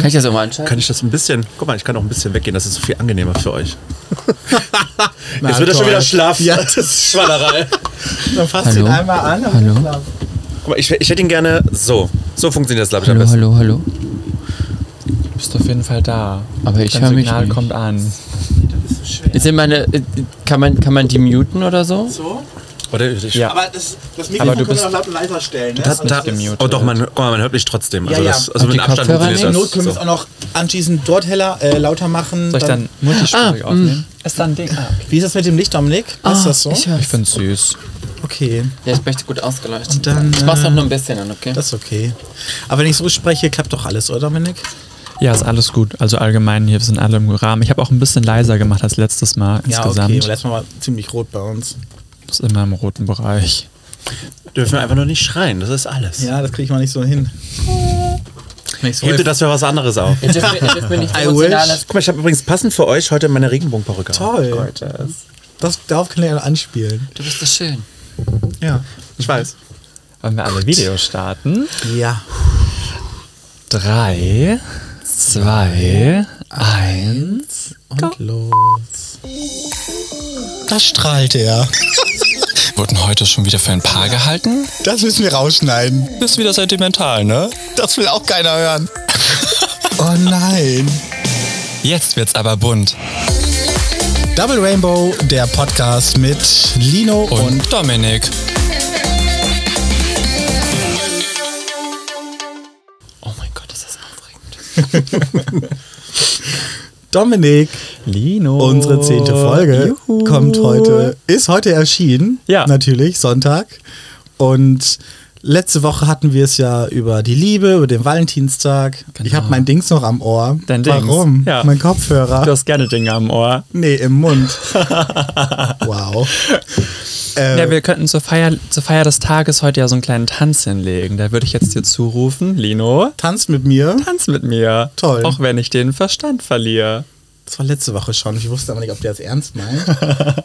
Kann ich das auch mal anschauen? Kann ich das ein bisschen, guck mal, ich kann auch ein bisschen weggehen, das ist so viel angenehmer für euch. Na, Jetzt wird er schon wieder schlaff. Ja. Das ist Schwallerei. Dann fasst Hallo? ihn einmal an. aber Hallo? Guck mal, ich, ich hätte ihn gerne so. So funktioniert das, glaube ich, am Hallo, besten. hallo, hallo. Du bist auf jeden Fall da. Aber ich höre mich Signal nicht. kommt an. Ist in meine, äh, kann, man, kann man die muten oder so? So. Oder ich, Ja. Aber das, das Mikrofon du können wir bist- noch laut und leiser stellen. Ne? das, da, das ist- oh doch, man, guck mal, man hört mich trotzdem. Also, Ja, ja. das, also Und mit Abstand funktioniert das. Not können wir es auch noch anschließend dort heller, äh, lauter machen. Soll ich dann multispurig Ah, aufnehmen? Ist dann ein Ding. Ah, okay. Wie ist das mit dem Licht, Dominik? Ist das so? Ich. Ich find's süß. Okay, Ja, ich möchte gut ausgeleuchtet. Und dann, ich mach's äh, auch nur ein bisschen an, okay? das ist okay. Aber wenn ich so spreche, klappt doch alles, oder Dominik? Ja, ist alles gut. Also allgemein hier sind alle im Rahmen. Ich habe auch ein bisschen leiser gemacht als letztes Mal Ja, okay. insgesamt. Weil letztes Mal war ziemlich rot bei uns. Ist immer im roten Bereich. Dürfen wir einfach nur nicht schreien, das ist alles. Ja, das kriege ich mal nicht so hin. So Hebt ihr das für was anderes auf? Ihr dürft ihr dürft mir nicht I Guck mal, ich habe übrigens passend für euch heute meine Regenbogenperücke. Toll. Das, darauf kann ich ja anspielen. Du bist so schön. Ja. Ich weiß. Wollen wir alle Videos starten? Ja. Drei, zwei, eins. Und los. Das strahlt er. Wurden heute schon wieder für ein Paar gehalten? Das müssen wir rausschneiden. Bist wieder sentimental, ne? Das will auch keiner hören. oh nein. Jetzt wird's aber bunt. Double Rainbow, der Podcast mit Lino und, Und Dominik. Oh mein Gott, ist das aufregend. Dominik. Lino. Unsere zehnte Folge Juhu. kommt heute, ist heute erschienen. Ja. Natürlich, Sonntag. Und letzte Woche hatten wir es ja über die Liebe, über den Valentinstag. Ich habe mein Dings noch am Ohr. Dein Dings? Warum? Ja. Mein Kopfhörer. Du hast gerne Dinge am Ohr. nee, im Mund. wow. Äh, Ja, wir könnten zur Feier, zur Feier des Tages heute ja so einen kleinen Tanz hinlegen. Da würde ich jetzt dir zurufen, Lino, tanzt mit mir. tanz mit mir. Toll. Auch wenn ich den Verstand verliere. Das war letzte Woche schon. Ich wusste aber nicht, ob der das ernst meint.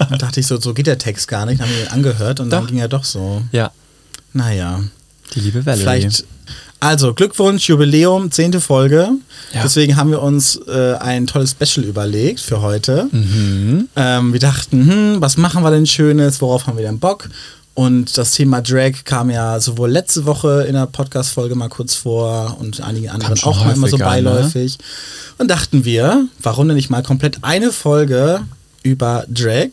Dann dachte ich so, so geht der Text gar nicht. Dann haben wir ihn angehört und dann Doch. ging er doch so. Ja, Naja. die liebe Valerie. Vielleicht. Also, Glückwunsch, Jubiläum, zehnte Folge. Ja. Deswegen haben wir uns äh, ein tolles Special überlegt für heute. Mhm. Ähm, wir dachten, hm, was machen wir denn Schönes? Worauf haben wir denn Bock? Und das Thema Drag kam ja sowohl letzte Woche in der Podcast-Folge mal kurz vor und einige anderen auch mal immer so ne? beiläufig. Und dachten wir, warum denn nicht mal komplett eine Folge über Drag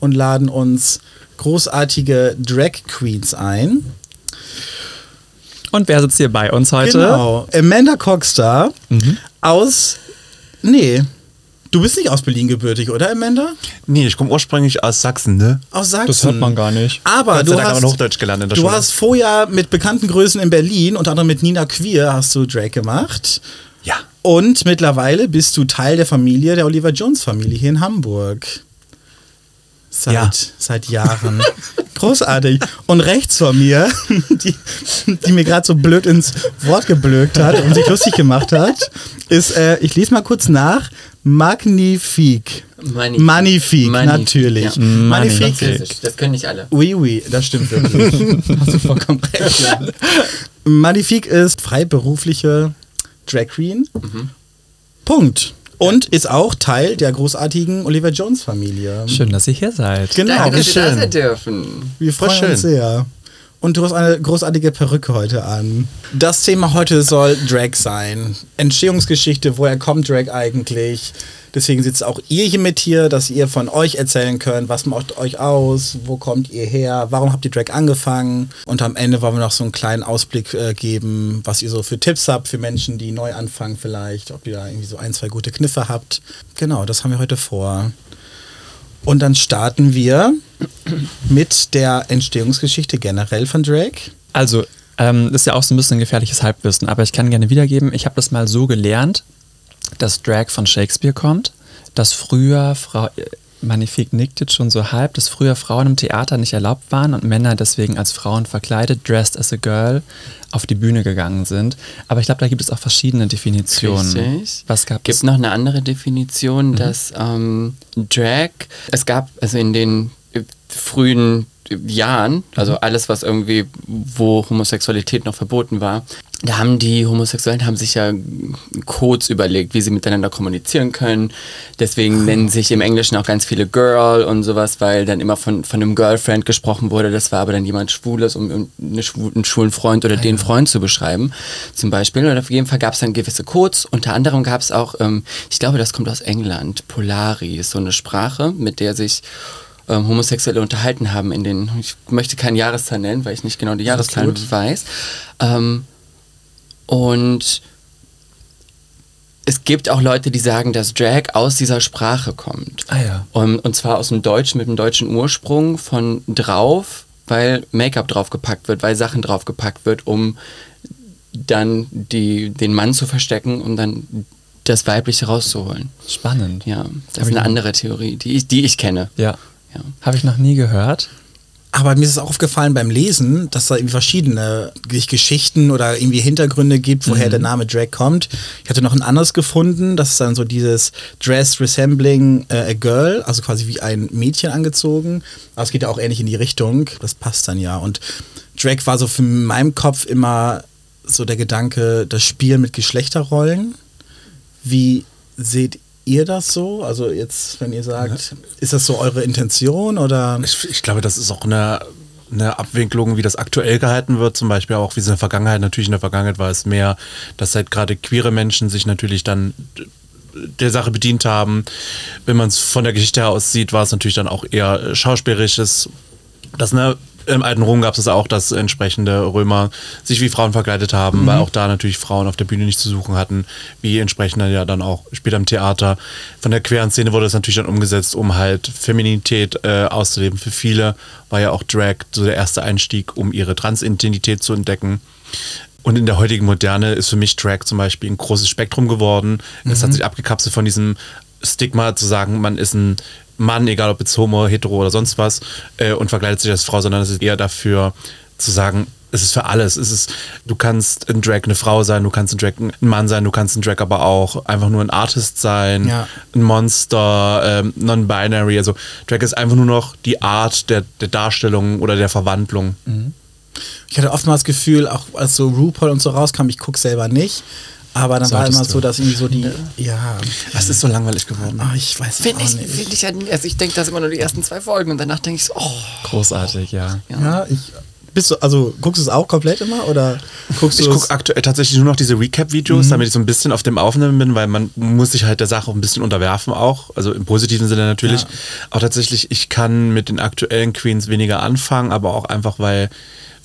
und laden uns großartige Drag Queens ein. Und wer sitzt hier bei uns heute? Genau. Amanda Cockstar Mhm. aus. Nee. Du bist nicht aus Berlin gebürtig, oder Amanda? Nee, ich komme ursprünglich aus Sachsen, ne? Aus Sachsen. Das hört man gar nicht. Aber du hast, Hochdeutsch gelernt in der du Schule. hast vorher mit bekannten Größen in Berlin, unter anderem mit Nina Queer, hast du Drag gemacht. Ja. Und mittlerweile bist du Teil der Familie, der Oliver Jones Familie hier in Hamburg. Seit, Ja. seit Jahren. Großartig. Und rechts von mir, die, die mir gerade so blöd ins Wort geblökt hat und sich lustig gemacht hat, ist, äh, ich lese mal kurz nach, Magnifique. Magnifique. Magnifique, Magnifique, natürlich. ja. Magnifique. Das können nicht alle. Oui, oui, das stimmt wirklich. Hast du vollkommen recht. Ja. Magnifique ist freiberufliche Drag Queen. Punkt. Und ist auch Teil der großartigen Oliver Jones Familie. Schön, dass ihr hier seid. Genau, Danke, wie dass wir da sein dürfen. Wir freuen schön. uns sehr. Und du hast eine großartige Perücke heute an. Das Thema heute soll Drag sein. Entstehungsgeschichte, woher kommt Drag eigentlich? Deswegen sitzt auch ihr hier mit hier, dass ihr von euch erzählen könnt, was macht euch aus, wo kommt ihr her, warum habt ihr Drag angefangen? Und am Ende wollen wir noch so einen kleinen Ausblick äh, geben, was ihr so für Tipps habt für Menschen, die neu anfangen vielleicht, ob ihr da irgendwie so ein, zwei gute Kniffe habt. Genau, das haben wir heute vor. Und dann starten wir mit der Entstehungsgeschichte generell von Drake. Also, ähm, ist ja auch so ein bisschen gefährliches Halbwissen, aber ich kann gerne wiedergeben, ich habe das mal so gelernt, dass Drag von Shakespeare kommt, dass früher Frau. Magnifique nickt jetzt schon so halb, dass früher Frauen im Theater nicht erlaubt waren und Männer deswegen als Frauen verkleidet, dressed as a girl, auf die Bühne gegangen sind. Aber ich glaube, da gibt es auch verschiedene Definitionen. Richtig. Was gab gibt es? noch eine andere Definition, dass ähm, Drag, es gab also in den äh, frühen Jahren, also alles, was irgendwie, wo Homosexualität noch verboten war, da haben die Homosexuellen haben sich ja Codes überlegt, wie sie miteinander kommunizieren können. Deswegen nennen sich im Englischen auch ganz viele Girl und sowas, weil dann immer von, von einem Girlfriend gesprochen wurde. Das war aber dann jemand Schwules, um, um eine schwul, einen schwulen Freund oder den Freund zu beschreiben, zum Beispiel. Und auf jeden Fall gab es dann gewisse Codes. Unter anderem gab es auch, ähm, ich glaube, das kommt aus England, Polari ist so eine Sprache, mit der sich ähm, Homosexuelle unterhalten haben in den, ich möchte keine Jahreszahl nennen, weil ich nicht genau die Jahreszahl weiß. Ähm, und es gibt auch Leute, die sagen, dass Drag aus dieser Sprache kommt. Ah ja. Und, und zwar aus dem Deutschen mit dem deutschen Ursprung von drauf, weil Make-up draufgepackt wird, weil Sachen draufgepackt wird, um dann die, den Mann zu verstecken, um dann das Weibliche rauszuholen. Spannend. Ja, das Hab ist eine andere Theorie, die ich, die ich kenne. Ja. Ja. Habe ich noch nie gehört. Aber mir ist es auch aufgefallen beim Lesen, dass da irgendwie verschiedene Geschichten oder irgendwie Hintergründe gibt, woher der Name Drag kommt. Ich hatte noch ein anderes gefunden, das ist dann so dieses Dress resembling äh, a girl, also quasi wie ein Mädchen angezogen. Aber es geht ja auch ähnlich in die Richtung. Das passt dann ja. Und Drag war so für meinem Kopf immer so der Gedanke, das Spiel mit Geschlechterrollen. Wie seht ihr das so? Also jetzt, wenn ihr sagt, ist das so eure Intention oder? Ich, ich glaube, das ist auch eine, eine Abwicklung, wie das aktuell gehalten wird, zum Beispiel auch wie es in der Vergangenheit, natürlich in der Vergangenheit war es mehr, dass halt gerade queere Menschen sich natürlich dann der Sache bedient haben. Wenn man es von der Geschichte her aus sieht, war es natürlich dann auch eher äh, schauspielerisches. Das, ne, Im alten Rom gab es auch, dass entsprechende Römer sich wie Frauen verkleidet haben, weil auch da natürlich Frauen auf der Bühne nicht zu suchen hatten, wie entsprechende ja dann auch später im Theater. Von der queeren Szene wurde das natürlich dann umgesetzt, um halt Feminität äh, auszuleben. Für viele war ja auch Drag so der erste Einstieg, um ihre Transidentität zu entdecken. Und in der heutigen Moderne ist für mich Drag zum Beispiel ein großes Spektrum geworden. Es hat sich abgekapselt von diesem Stigma zu sagen, man ist ein Mann, egal ob jetzt homo, hetero oder sonst was, äh, und verkleidet sich als Frau, sondern es ist eher dafür zu sagen, es ist für alles. Es ist, du kannst in Drag eine Frau sein, du kannst in Drag ein Mann sein, du kannst in Drag aber auch einfach nur ein Artist sein, Ja. ein Monster, ähm, non-binary. Also Drag ist einfach nur noch die Art der, der Darstellung oder der Verwandlung. Ich hatte oftmals das Gefühl, auch als so RuPaul und so rauskam, ich gucke selber nicht. Aber dann war immer so, dass irgendwie so die, ja, Das ist so langweilig geworden. ah, ich weiß Finde auch ich, nicht. find ich, ja nie- also ich denke das immer nur die ersten zwei Folgen und danach denke ich so, oh, Großartig, ja. Ja, ich, bist du, also guckst du es auch komplett immer oder guckst du Ich gucke aktuell tatsächlich nur noch diese Recap-Videos, damit ich so ein bisschen auf dem Aufnehmen bin, weil man muss sich halt der Sache auch ein bisschen unterwerfen auch, also im positiven Sinne natürlich. Ja. Auch tatsächlich, ich kann mit den aktuellen Queens weniger anfangen, aber auch einfach, weil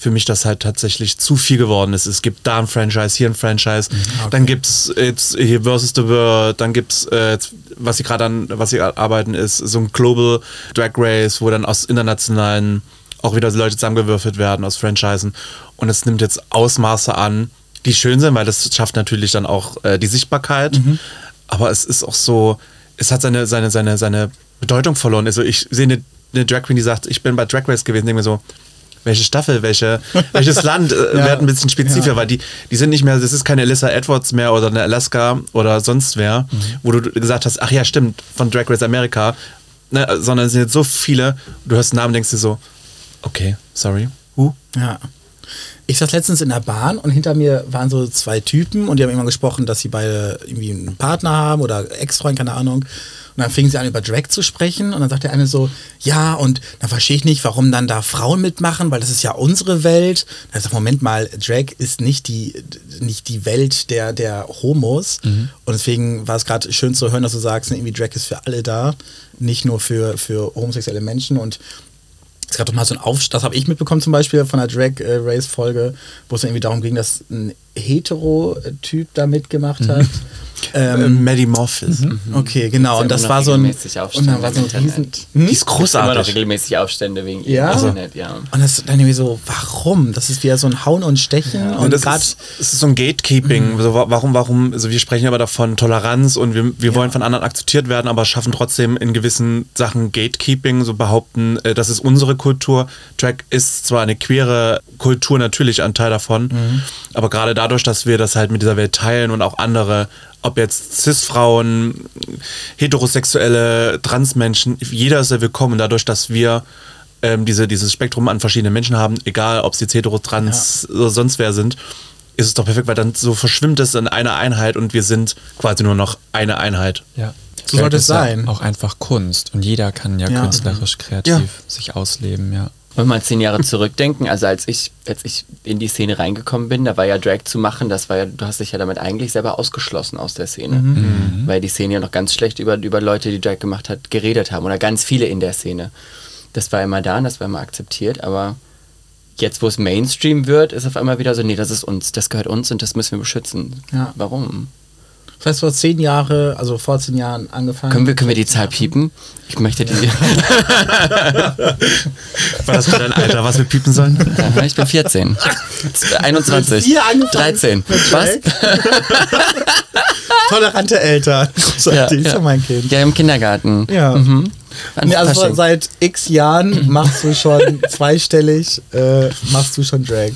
für mich das halt tatsächlich zu viel geworden ist. Es gibt da ein Franchise, hier ein Franchise, dann gibt es jetzt hier Versus the World, dann gibt es, äh, was sie gerade an, was sie arbeiten, ist so ein Global Drag Race, wo dann aus internationalen auch wieder Leute zusammengewürfelt werden aus Franchisen. Und es nimmt jetzt Ausmaße an, die schön sind, weil das schafft natürlich dann auch äh, die Sichtbarkeit. Aber es ist auch so, es hat seine, seine, seine, seine Bedeutung verloren. Also ich sehe eine, eine Drag Queen, die sagt, ich bin bei Drag Race gewesen, denke mir so, welche Staffel, welche, welches Land äh, Ja. wird ein bisschen spezifischer, weil die, die sind nicht mehr, das ist keine Alyssa Edwards mehr oder eine Alaska oder sonst wer, wo du gesagt hast, ach ja, stimmt, von Drag Race Amerika, ne, sondern es sind jetzt so viele, du hörst den Namen und denkst dir so, okay, sorry, who? Ja. Ich saß letztens in der Bahn und hinter mir waren so zwei Typen und die haben immer gesprochen, dass sie beide irgendwie einen Partner haben oder Ex-Freund, keine Ahnung. Und dann fingen sie an, über Drag zu sprechen und dann sagt der eine so, ja, und dann verstehe ich nicht, warum dann da Frauen mitmachen, weil das ist ja unsere Welt. Da ich sag, Moment mal, Drag ist nicht die, nicht die Welt der, der Homos. Und deswegen war es gerade schön zu hören, dass du sagst, ne, irgendwie Drag ist für alle da, nicht nur für, für homosexuelle Menschen und es gab doch mal so ein Aufstand, das habe ich mitbekommen zum Beispiel von der Drag äh, Race Folge, wo es dann irgendwie darum ging, dass ein Hetero-Typ da mitgemacht hat. Ähm, Ähm, Maddie Morphis. okay, genau. Und das war so ein. regelmäßig Und Aufstände dann war so ein riesen. Die Hm? ist Immer noch großartig. regelmäßig Aufstände wegen Ja? ja? Internet, ja. Und das dann irgendwie so, warum? Das ist wieder so ein Hauen und Stechen. Und und das gerade. ist, es ist so ein Gatekeeping. So, wa- warum, warum, also wir sprechen aber davon Toleranz und wir, wir wollen von anderen akzeptiert werden, aber schaffen trotzdem in gewissen Sachen Gatekeeping, so behaupten, äh, das ist unsere Kultur. Drag ist zwar eine queere Kultur, natürlich ein Teil davon, aber gerade dadurch, dass wir das halt mit dieser Welt teilen und auch andere, ob jetzt Cis-Frauen, heterosexuelle, Transmenschen, jeder ist ja willkommen. Dadurch, dass wir ähm, diese, dieses Spektrum an verschiedenen Menschen haben, egal ob sie jetzt hetero, trans oder sonst wer sind, ist es doch perfekt, weil dann so verschwimmt es in einer Einheit und wir sind quasi nur noch eine Einheit. Ja. So sollte es ist ja sein. Auch einfach Kunst. Und jeder kann ja, Ja. künstlerisch, kreativ Ja. sich ausleben, ja. Wenn wir mal zehn Jahre zurückdenken, also als ich, als ich in die Szene reingekommen bin, da war ja Drag zu machen, das war ja, du hast dich ja damit eigentlich selber ausgeschlossen aus der Szene. Weil die Szene ja noch ganz schlecht über, über Leute, die Drag gemacht hat, geredet haben. Oder ganz viele in der Szene. Das war immer da und das war immer akzeptiert, aber jetzt, wo es Mainstream wird, ist auf einmal wieder so, nee, das ist uns, das gehört uns und das müssen wir beschützen. Ja. Warum? Das heißt, vor zehn Jahre, also vor zehn Jahren angefangen. Können wir, können wir die Zahl piepen? Ich möchte die. War das für dein Alter, was wir piepen sollen? Aha, ich bin 14. 21. Vier angefangen 13. mit Was? Tolerante Eltern. Großartig, ist ja mein Kind. Ja, im Kindergarten. Ja. Mhm. Nee, also Fasching. seit x Jahren machst du schon zweistellig, äh, machst du schon Drag.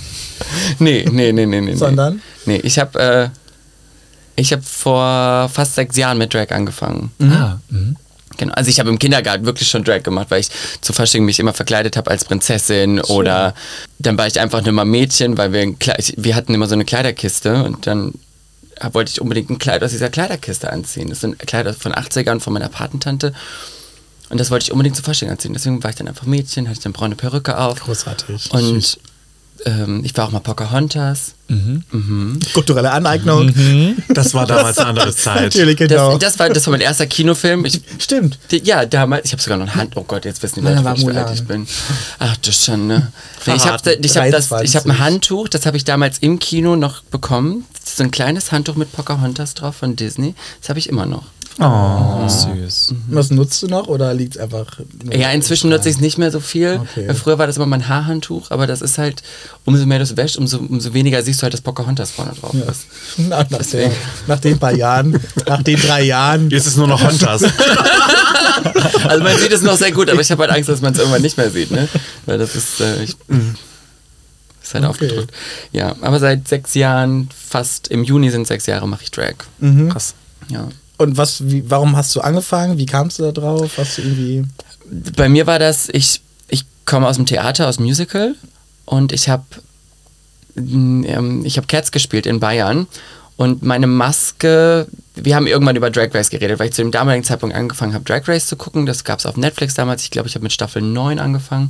Nee, nee, nee, nee, nee. Sondern? Nee, ich habe äh, ich habe vor fast sechs Jahren mit Drag angefangen. Ah, mhm. Genau. Also ich habe im Kindergarten wirklich schon Drag gemacht, weil ich zu Fasching mich immer verkleidet habe als Prinzessin oder dann war ich einfach nur mal Mädchen, weil wir, wir hatten immer so eine Kleiderkiste und dann wollte ich unbedingt ein Kleid aus dieser Kleiderkiste anziehen. Das sind Kleider von 80ern von meiner Patentante und das wollte ich unbedingt zu Fasching anziehen. Deswegen war ich dann einfach Mädchen, hatte ich dann braune Perücke auf. Großartig. Und ähm, ich war auch mal Pocahontas. Kulturelle Aneignung. Das war damals eine andere Zeit. Natürlich, genau. Das, das, war, das war mein erster Kinofilm. Ich, Stimmt. die- ja, damals, ich habe sogar noch ein Hand. Oh Gott, jetzt wissen die Leute, wie alt ich bin. Ach, das schon, ne? Nee, ich habe ich hab das, ich hab 23. ein Handtuch, das habe ich damals im Kino noch bekommen. So ein kleines Handtuch mit Pocahontas drauf von Disney. Das habe ich immer noch. Oh, süß. Was nutzt du noch oder liegt es einfach? nur- Ja, inzwischen nutze ich es nicht mehr so viel. Okay. Früher war das immer mein Haarhandtuch, aber das ist halt, umso mehr du es wäschst, umso, umso weniger siehst du halt, dass Pocahontas vorne drauf Ja. ist. Na, nach, der, nach den paar Jahren, nach den drei Jahren. Jetzt ist nur noch Hontas. Also man sieht es noch sehr gut, aber ich habe halt Angst, dass man es irgendwann nicht mehr sieht, ne? Weil das ist, äh, ich, ist halt Okay. aufgedrückt. Ja, aber seit sechs Jahren, fast im Juni sind sechs Jahre, mache ich Drag. Krass. Ja. Und was, wie, warum hast du angefangen? Wie kamst du da drauf? Hast du irgendwie. Bei mir war das, ich, ich komme aus dem Theater, aus dem Musical und ich habe ähm, ich habe Cats gespielt in Bayern und meine Maske, wir haben irgendwann über Drag Race geredet, weil ich zu dem damaligen Zeitpunkt angefangen habe, Drag Race zu gucken. Das gab es auf Netflix damals. Ich glaube, ich habe mit Staffel 9 angefangen,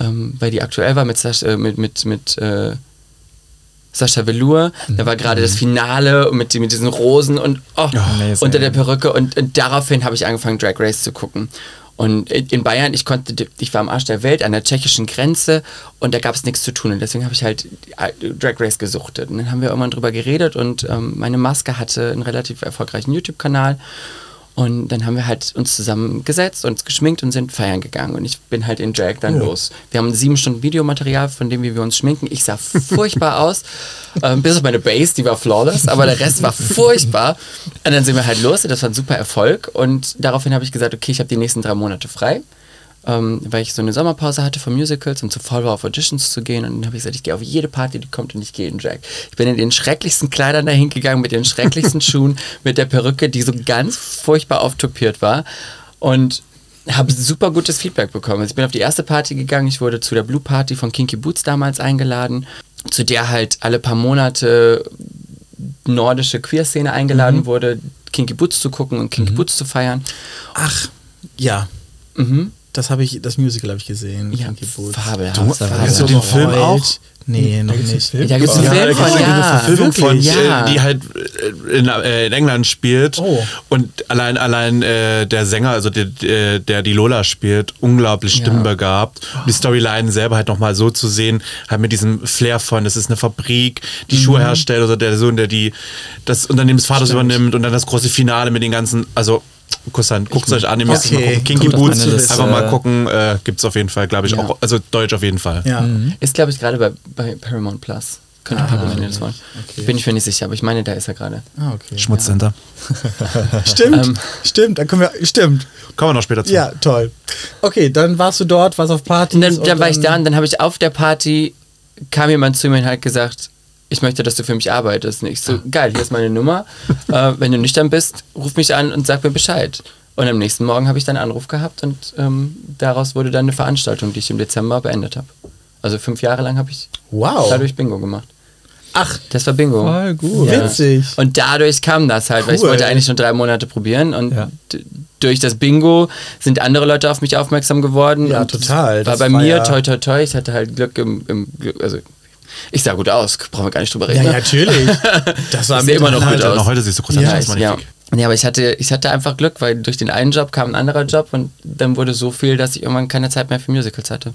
ähm, weil die aktuell war mit, äh, mit, mit, mit äh, Sascha Velour. Da war gerade das Finale mit, mit diesen Rosen und oh, amazing. unter der Perücke und, und daraufhin habe ich angefangen, Drag Race zu gucken. Und in in Bayern, ich konnte, ich war am Arsch der Welt, an der tschechischen Grenze und da gab es nichts zu tun. Und deswegen habe ich halt äh, Drag Race gesuchtet. Und dann haben wir irgendwann drüber geredet und ähm, meine Maske hatte einen relativ erfolgreichen YouTube-Kanal. Und dann haben wir halt uns zusammengesetzt, uns geschminkt und sind feiern gegangen. Und ich bin halt in Drag dann los. Wir haben sieben Stunden Videomaterial, von dem wie wir uns schminken. Ich sah furchtbar aus. Ähm, bis auf meine Base, die war flawless, aber der Rest war furchtbar. Und dann sind wir halt los. Das war ein super Erfolg. Und daraufhin habe ich gesagt, okay, ich habe die nächsten drei Monate frei. Ähm, weil ich so eine Sommerpause hatte von Musicals und zu voll war, auf Auditions zu gehen. Und dann habe ich gesagt, ich gehe auf jede Party, die kommt und ich gehe in Drag. Ich bin in den schrecklichsten Kleidern dahin gegangen, mit den schrecklichsten Schuhen, mit der Perücke, die so ganz furchtbar auftopiert war. Und habe super gutes Feedback bekommen. Also ich bin auf die erste Party gegangen, ich wurde zu der Blue Party von Kinky Boots damals eingeladen, zu der halt alle paar Monate nordische Queer-Szene eingeladen wurde, Kinky Boots zu gucken und Kinky Boots zu feiern. Ach, ja. Mhm. Das habe ich, das Musical habe ich gesehen. Ja, fabelhaft. Du-. Hast du den Film auch? Nee, noch nicht. Da gibt es einen Ja, Film von, ja. eine Verfilmung von, wirklich, ja. äh, die halt äh, in, äh, in England spielt. Oh. Und allein, allein äh, der Sänger, also der, der, die Lola spielt, unglaublich Ja. stimmbegabt. Und die Storyline selber halt nochmal so zu sehen, halt mit diesem Flair von, das ist eine Fabrik, die Mhm. Schuhe herstellt, oder der Sohn, der die das Unternehmen des Vaters Stimmt. übernimmt und dann das große Finale mit den ganzen, also Kussant, guckt euch an, ihr müsst Okay, mal gucken. Kinky Boots, einfach mal gucken, äh, gibt's auf jeden Fall, glaube ich, Ja. auch, also Deutsch auf jeden Fall. Ja. Ist, glaube ich, gerade bei, bei Paramount Plus. Könnte Ah, ah, das wollen. okay. Bin ich mir nicht sicher, aber ich meine, da ist er gerade. Ah, okay. Schmutzcenter. Stimmt, Ähm. stimmt, da können wir, stimmt. Kommen wir noch später zu. Ja, toll. Okay, dann warst du dort, warst auf Partys. Und dann, und dann war ich da und dann habe ich auf der Party, kam jemand zu mir und hat gesagt, ich möchte, dass du für mich arbeitest. Und ich so, geil, hier ist meine Nummer. äh, wenn du nüchtern bist, ruf mich an und sag mir Bescheid. Und am nächsten Morgen habe ich dann einen Anruf gehabt und ähm, daraus wurde dann eine Veranstaltung, die ich im Dezember beendet habe. Also fünf Jahre lang habe ich Wow. dadurch Bingo gemacht. Ach, Das war Bingo. Voll gut. Ja. Witzig. Und dadurch kam das halt, weil ich Cool. wollte eigentlich schon drei Monate probieren und Ja. durch das Bingo sind andere Leute auf mich aufmerksam geworden. Ja, total. War Das bei war mir ja- toi toi toi. Ich hatte halt Glück im, im Glück, also ich sah gut aus, brauchen wir gar nicht drüber reden. Ja, ne? natürlich. Das war Ich sehe immer noch gut Heute, aus. noch heute siehst du großartig Ja, aus, ja. ja, aber ich hatte, ich hatte einfach Glück, weil durch den einen Job kam ein anderer Job und dann wurde so viel, dass ich irgendwann keine Zeit mehr für Musicals hatte.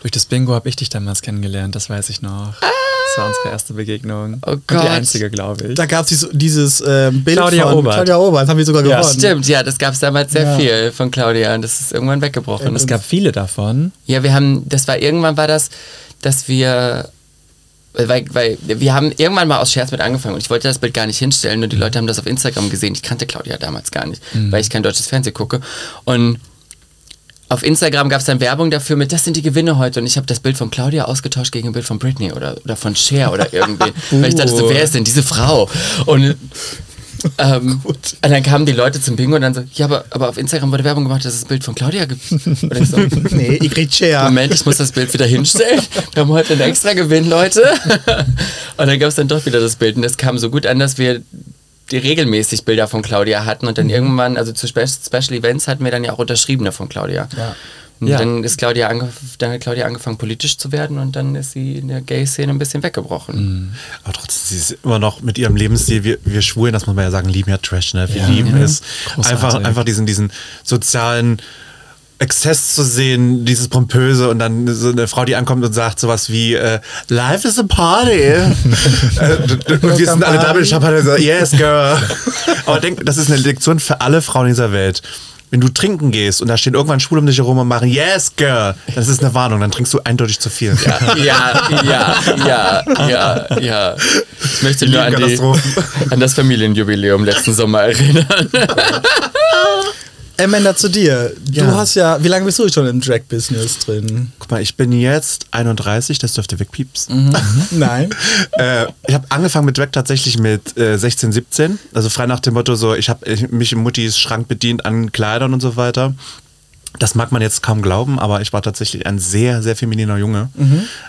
Durch das Bingo habe ich dich damals kennengelernt, das weiß ich noch. Das war unsere erste Begegnung. Oh Und Gott. die einzige, glaube ich. Da gab es dieses, dieses äh, Bild Claudia von Obert. Claudia Obert. Das haben wir sogar Ja, gewonnen. Stimmt, ja, das gab es damals sehr Ja. viel von Claudia und das ist irgendwann weggebrochen. es gab viele davon. Ja, wir haben, das war irgendwann war das, dass wir, weil, weil wir haben irgendwann mal aus Scherz mit angefangen und ich wollte das Bild gar nicht hinstellen und die Leute haben das auf Instagram gesehen. Ich kannte Claudia damals gar nicht, weil ich kein deutsches Fernsehen gucke. Und auf Instagram gab es dann Werbung dafür mit, das sind die Gewinne heute und ich habe das Bild von Claudia ausgetauscht gegen ein Bild von Britney oder, oder von Cher oder irgendwie. weil ich dachte so, wer ist denn diese Frau? Und ähm, und dann kamen die Leute zum Bingo und dann so, ja, aber, aber auf Instagram wurde Werbung gemacht, dass es das Bild von Claudia gibt. Und ich so, Nee, Chair. Moment, ich muss das Bild wieder hinstellen. Wir haben heute einen extra Gewinn, Leute. Und dann gab es dann doch wieder das Bild. Und es kam so gut an, dass wir die regelmäßig Bilder von Claudia hatten. Und dann Mhm. irgendwann, also zu Spe Special Events hatten wir dann ja auch unterschriebene von Claudia. Ja. Und Ja. dann ist Claudia, dann hat Claudia angefangen politisch zu werden und dann ist sie in der Gay-Szene ein bisschen weggebrochen. Aber trotzdem, sie ist immer noch mit ihrem Lebensstil, wir, wir Schwulen, das muss man ja sagen, lieben ja Trash, ne? Wir Ja. lieben Ja. es. Großartig. Einfach, einfach diesen, diesen sozialen Exzess zu sehen, dieses Pompöse und dann so eine Frau, die ankommt und sagt sowas wie äh, Life is a party. äh, und wir sind alle da mit Champagner und so, yes, girl. Aber denk, das ist eine Lektion für alle Frauen dieser Welt. Wenn du trinken gehst und da stehen irgendwann Schwule um dich herum und machen Yes, girl, das ist eine Warnung, dann trinkst du eindeutig zu viel. Ja. Ja, ja, ja, ja, ja. Ich möchte nur an, die, an das Familienjubiläum letzten Sommer erinnern. Amanda, zu dir. Du Ja. hast ja, wie lange bist du schon im Drag-Business drin? Guck mal, ich bin jetzt 31, das dürfte wegpieps. Nein. äh, ich habe angefangen mit Drag tatsächlich mit äh, 16, 17. Also frei nach dem Motto so, ich habe mich in Muttis Schrank bedient an Kleidern und so weiter. Das mag man jetzt kaum glauben, aber ich war tatsächlich ein sehr, sehr femininer Junge.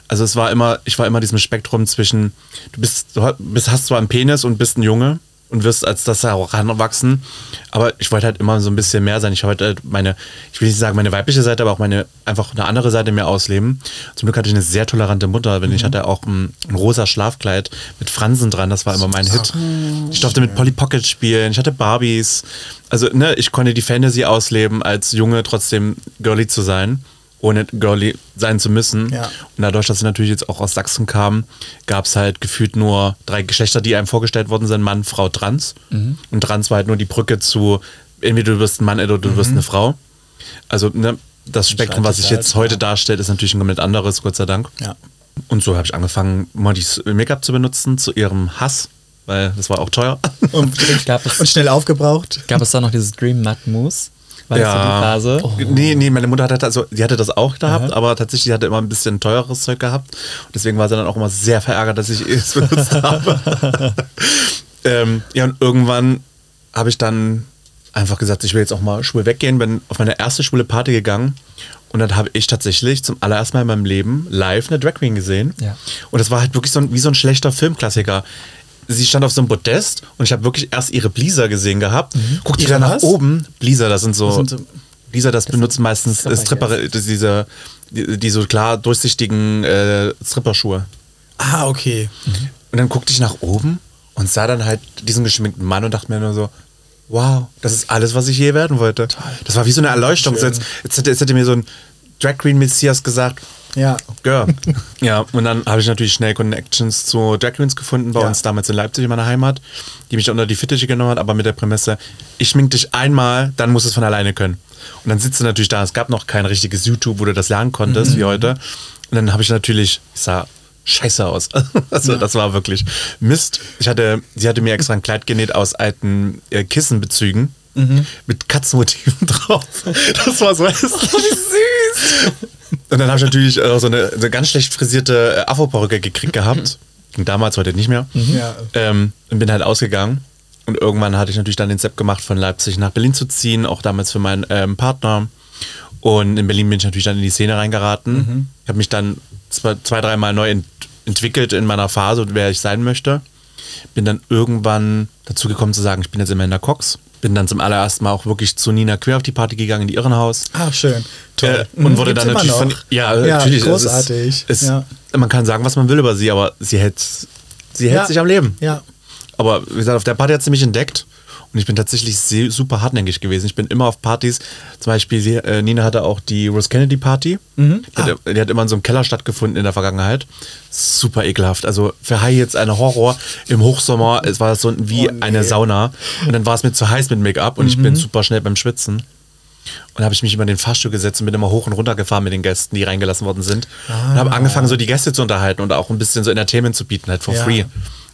Also es war immer, ich war immer diesem Spektrum zwischen, du bist, du bist, hast zwar einen Penis und bist ein Junge und wirst als das auch ranwachsen, aber ich wollte halt immer so ein bisschen mehr sein. Ich wollte halt meine, ich will nicht sagen meine weibliche Seite, aber auch meine, einfach eine andere Seite mehr ausleben. Zum Glück hatte ich eine sehr tolerante Mutter, wenn ich hatte auch ein, ein rosa Schlafkleid mit Fransen dran, das war immer mein Hit. Ich durfte mit Polly Pocket spielen, ich hatte Barbies. Also, ne, ich konnte die Fantasy ausleben, als Junge trotzdem girly zu sein, ohne girly sein zu müssen. Ja. Und dadurch, dass ich natürlich jetzt auch aus Sachsen kam, gab es halt gefühlt nur drei Geschlechter, die einem vorgestellt worden sind: Mann, Frau, Trans. Und Trans war halt nur die Brücke zu, entweder du wirst ein Mann oder du wirst eine Frau. Also, ne, das Spektrum, was sich jetzt heute darstellt, ist natürlich ein komplett anderes, Gott sei Dank. Ja. Und so habe ich angefangen, Montys Make-up zu benutzen, zu ihrem Hass, weil das war auch teuer. Und, Gab es, und schnell aufgebraucht. gab es da noch dieses Dream Nut Mousse? War das so die Phase? Nee, nee, meine Mutter hatte also, die hatte das auch gehabt, aber tatsächlich die hatte immer ein bisschen teures Zeug gehabt. Und deswegen war sie dann auch immer sehr verärgert, dass ich es benutzt habe. ähm, ja, und irgendwann habe ich dann einfach gesagt, ich will jetzt auch mal schwul weggehen, bin auf meine erste schwule Party gegangen. Und dann habe ich tatsächlich zum allerersten Mal in meinem Leben live eine Drag Queen gesehen. Ja. Und das war halt wirklich so ein, wie so ein schlechter Filmklassiker. Sie stand auf so einem Podest und ich habe wirklich erst ihre Blizer gesehen gehabt. Guckt ihr dann nach was? oben. Blizer, das sind so. Das sind so- Blizer, das benutzen meistens Stripper Stripper, das- diese, die, die so klar durchsichtigen äh, Stripperschuhe. Ah, okay. Und dann guckte ich nach oben und sah dann halt diesen geschminkten Mann und dachte mir nur so, wow, das ist alles, was ich je werden wollte. Das war wie so eine Erleuchtung. So Jetzt, jetzt, hätte, jetzt hätte mir so ein Drag Queen Messias gesagt, Ja. Girl. ja, und dann habe ich natürlich schnell Connections zu Drag Queens gefunden, bei Ja. uns damals in Leipzig, in meiner Heimat, die mich unter die Fittiche genommen hat, aber mit der Prämisse, ich schmink dich einmal, dann muss es von alleine können. Und dann sitzt du natürlich da, es gab noch kein richtiges YouTube, wo du das lernen konntest, wie heute. Und dann habe ich natürlich, ich sah scheiße aus. Also das war wirklich Mist. Ich hatte, sie hatte mir extra ein Kleid genäht aus alten äh, Kissenbezügen. Mit Katzenmotiven drauf. Das war so hässlich. Und dann habe ich natürlich äh, so eine, so eine ganz schlecht frisierte äh, Afro-Perücke gekriegt gehabt. Ging damals, heute nicht mehr. Ja. Ähm, und bin halt ausgegangen. Und irgendwann hatte ich natürlich dann den Step gemacht, von Leipzig nach Berlin zu ziehen, auch damals für meinen ähm, Partner. Und in Berlin bin ich natürlich dann in die Szene reingeraten. Ich habe mich dann zwei, zwei dreimal neu ent entwickelt in meiner Phase, wer ich sein möchte. Bin dann irgendwann dazu gekommen zu sagen, ich bin jetzt Amanda Cox. Bin dann zum allerersten Mal auch wirklich zu Nina Quer auf die Party gegangen, in die Irrenhaus. Ah, schön. Toll. Äh, und wurde Gibt's dann natürlich von. Ja, Ja, natürlich. großartig. Es ist, es, Ja. Man kann sagen, was man will über sie, aber sie hält, sie hält Ja. sich am Leben. Ja. Aber wie gesagt, auf der Party hat sie mich entdeckt. Und ich bin tatsächlich sehr, super hartnäckig gewesen. Ich bin immer auf Partys. Zum Beispiel, äh, Nina hatte auch die Rose Kennedy Party. Mhm. Die, hat, die hat immer in so einem Keller stattgefunden in der Vergangenheit. Super ekelhaft. Also für High jetzt eine Horror. Im Hochsommer, es war so wie Oh, nee. eine Sauna. Und dann war es mir zu heiß mit Make-up und ich Mhm. bin super schnell beim Schwitzen. Und habe ich mich immer in den Fahrstuhl gesetzt und bin immer hoch und runter gefahren mit den Gästen, die reingelassen worden sind. Und habe angefangen, so die Gäste zu unterhalten und auch ein bisschen so Entertainment zu bieten, halt for Ah. Ja. free.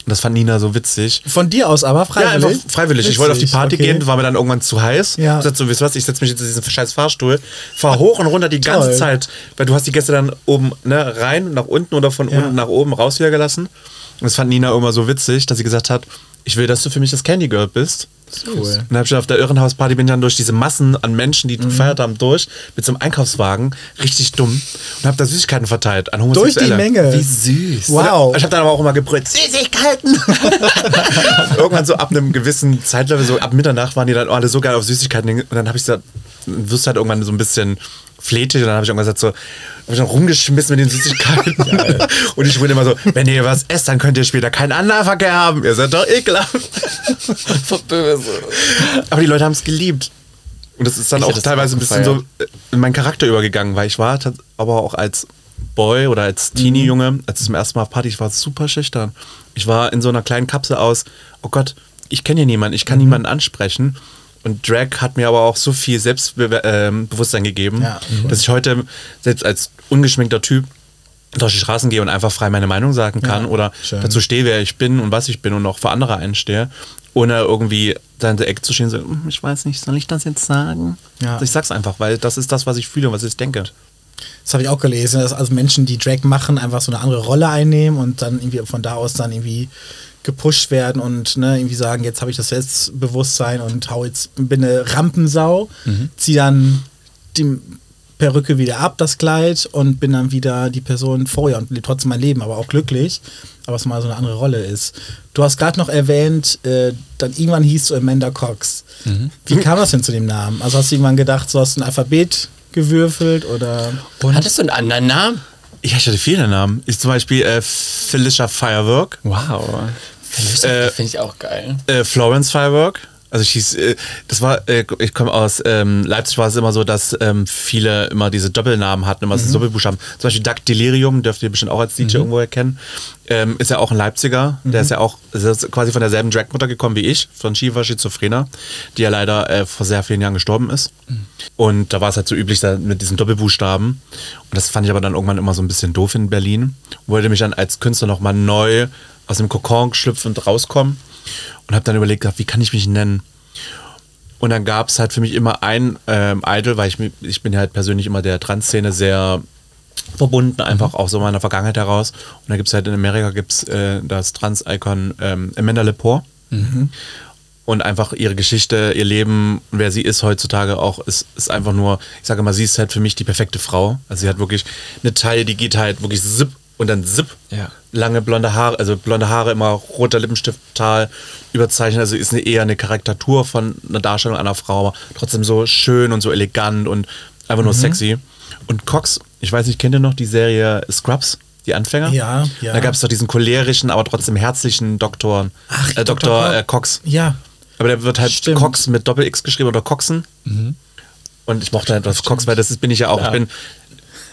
Und das fand Nina so witzig. Von dir aus aber freiwillig? Ja, einfach freiwillig. Ich wollte auf die Witzig, Party okay. gehen, war mir dann irgendwann zu heiß. Ja. Ich sagte so, wisst ihr was, ich setze mich jetzt in diesen scheiß Fahrstuhl, fahr hoch und runter die ganze Toll. Zeit, weil du hast die Gäste dann oben ne, rein, nach unten oder von Ja. unten nach oben raus wieder gelassen. Und das fand Nina immer so witzig, dass sie gesagt hat, ich will, dass du für mich das Candy Girl bist. Cool. Und dann hab ich auf der Irrenhausparty bin ich dann durch diese Massen an Menschen, Mhm. die gefeiert haben, durch, mit so einem Einkaufswagen, richtig dumm, und habe da Süßigkeiten verteilt an Durch Homosexuelle. die Menge. Wie süß. Wow. Ich habe dann aber auch immer gebrüllt, Süßigkeiten! Irgendwann so ab einem gewissen Zeitlevel, so ab Mitternacht waren die dann alle so geil auf Süßigkeiten. Und dann habe ich gesagt, wirst halt irgendwann so ein bisschen fletig und dann habe ich irgendwann gesagt so, hab ich dann rumgeschmissen mit den Süßigkeiten. und ich wurde immer so, wenn ihr was esst, dann könnt ihr später keinen Analverkehr haben. Ihr seid doch ekelhaft. Böse. Aber die Leute haben es geliebt. Und das ist dann Ich auch teilweise ein bisschen so in meinen Charakter übergegangen, weil ich war aber auch als Boy oder als Teenie-Junge, als ich zum ersten Mal auf Party, ich war super schüchtern. Ich war in so einer kleinen Kapsel aus, oh Gott, ich kenne hier niemanden, ich kann niemanden ansprechen. Und Drag hat mir aber auch so viel Selbstbewusstsein gegeben, Ja. dass ich heute selbst als ungeschminkter Typ durch die Straßen gehe und einfach frei meine Meinung sagen kann Ja, oder schön. dazu stehe, wer ich bin und was ich bin und auch für andere einstehe, ohne irgendwie da in der Ecke zu stehen und so, "Hm, ich weiß nicht, soll ich das jetzt sagen? Ja. Also ich sag's einfach, weil das ist das, was ich fühle und was ich denke. Das habe ich auch gelesen, dass also Menschen, die Drag machen, einfach so eine andere Rolle einnehmen und dann irgendwie von da aus dann irgendwie gepusht werden und ne, irgendwie sagen, jetzt habe ich das Selbstbewusstsein und hau jetzt, bin eine Rampensau, zieh dann die Perücke wieder ab, das Kleid und bin dann wieder die Person vorher und lebe trotzdem mein Leben, aber auch glücklich, aber es mal so eine andere Rolle ist. Du hast gerade noch erwähnt, äh, dann irgendwann hieß du Amanda Cox. Wie kam das denn zu dem Namen? Also hast du irgendwann gedacht, du hast ein Alphabet gewürfelt oder Hattest du einen anderen Namen? Ich hatte viele Namen. Ich zum Beispiel äh, Felicia Firework, Wow. Äh, Finde ich auch geil. äh, Florence Firework. Also ich hieß, äh, das war, äh, ich komme aus ähm, Leipzig, war es immer so, dass ähm, viele immer diese Doppelnamen hatten, immer so Doppelbuchstaben. Zum Beispiel Duck Delirium, dürft ihr bestimmt auch als DJ irgendwo erkennen. Ähm, ist ja auch ein Leipziger, der ist ja auch ist quasi von derselben Dragmutter gekommen wie ich, von Shiva Schizophrena, die ja leider äh, vor sehr vielen Jahren gestorben ist. Und da war es halt so üblich da mit diesen Doppelbuchstaben. Und das fand ich aber dann irgendwann immer so ein bisschen doof in Berlin. Wollte mich dann als Künstler nochmal neu aus dem Kokon schlüpfen und rauskommen. Und habe dann überlegt, gehabt, wie kann ich mich nennen? Und dann gab es halt für mich immer ein ähm, Idol, weil ich, ich bin halt persönlich immer der Trans-Szene sehr verbunden, einfach auch so meiner Vergangenheit heraus. Und da gibt es halt in Amerika gibt's, äh, das Trans-Icon ähm, Amanda Lepore. Und einfach ihre Geschichte, ihr Leben, und wer sie ist heutzutage auch, ist, ist einfach nur, ich sage mal, sie ist halt für mich die perfekte Frau. Also sie hat wirklich eine Taille, die geht halt wirklich zip und dann zip. Ja. Lange blonde Haare, also blonde Haare, immer roter Lippenstift total überzeichnet. Also ist eine, eher eine Karikatur von einer Darstellung einer Frau, aber trotzdem so schön und so elegant und einfach nur sexy. Und Cox, ich weiß nicht, kennt ihr noch die Serie Scrubs? Die Anfänger? Ja, ja. Da gab es doch diesen cholerischen, aber trotzdem herzlichen Doktor, Ach, äh, Dr. Dr. Cox. äh, Cox. Ja. Aber der wird halt Stimmt. Cox mit Doppel-X geschrieben oder Coxen. Und ich mochte halt das Cox, weil das ist, bin ich ja auch. Ich bin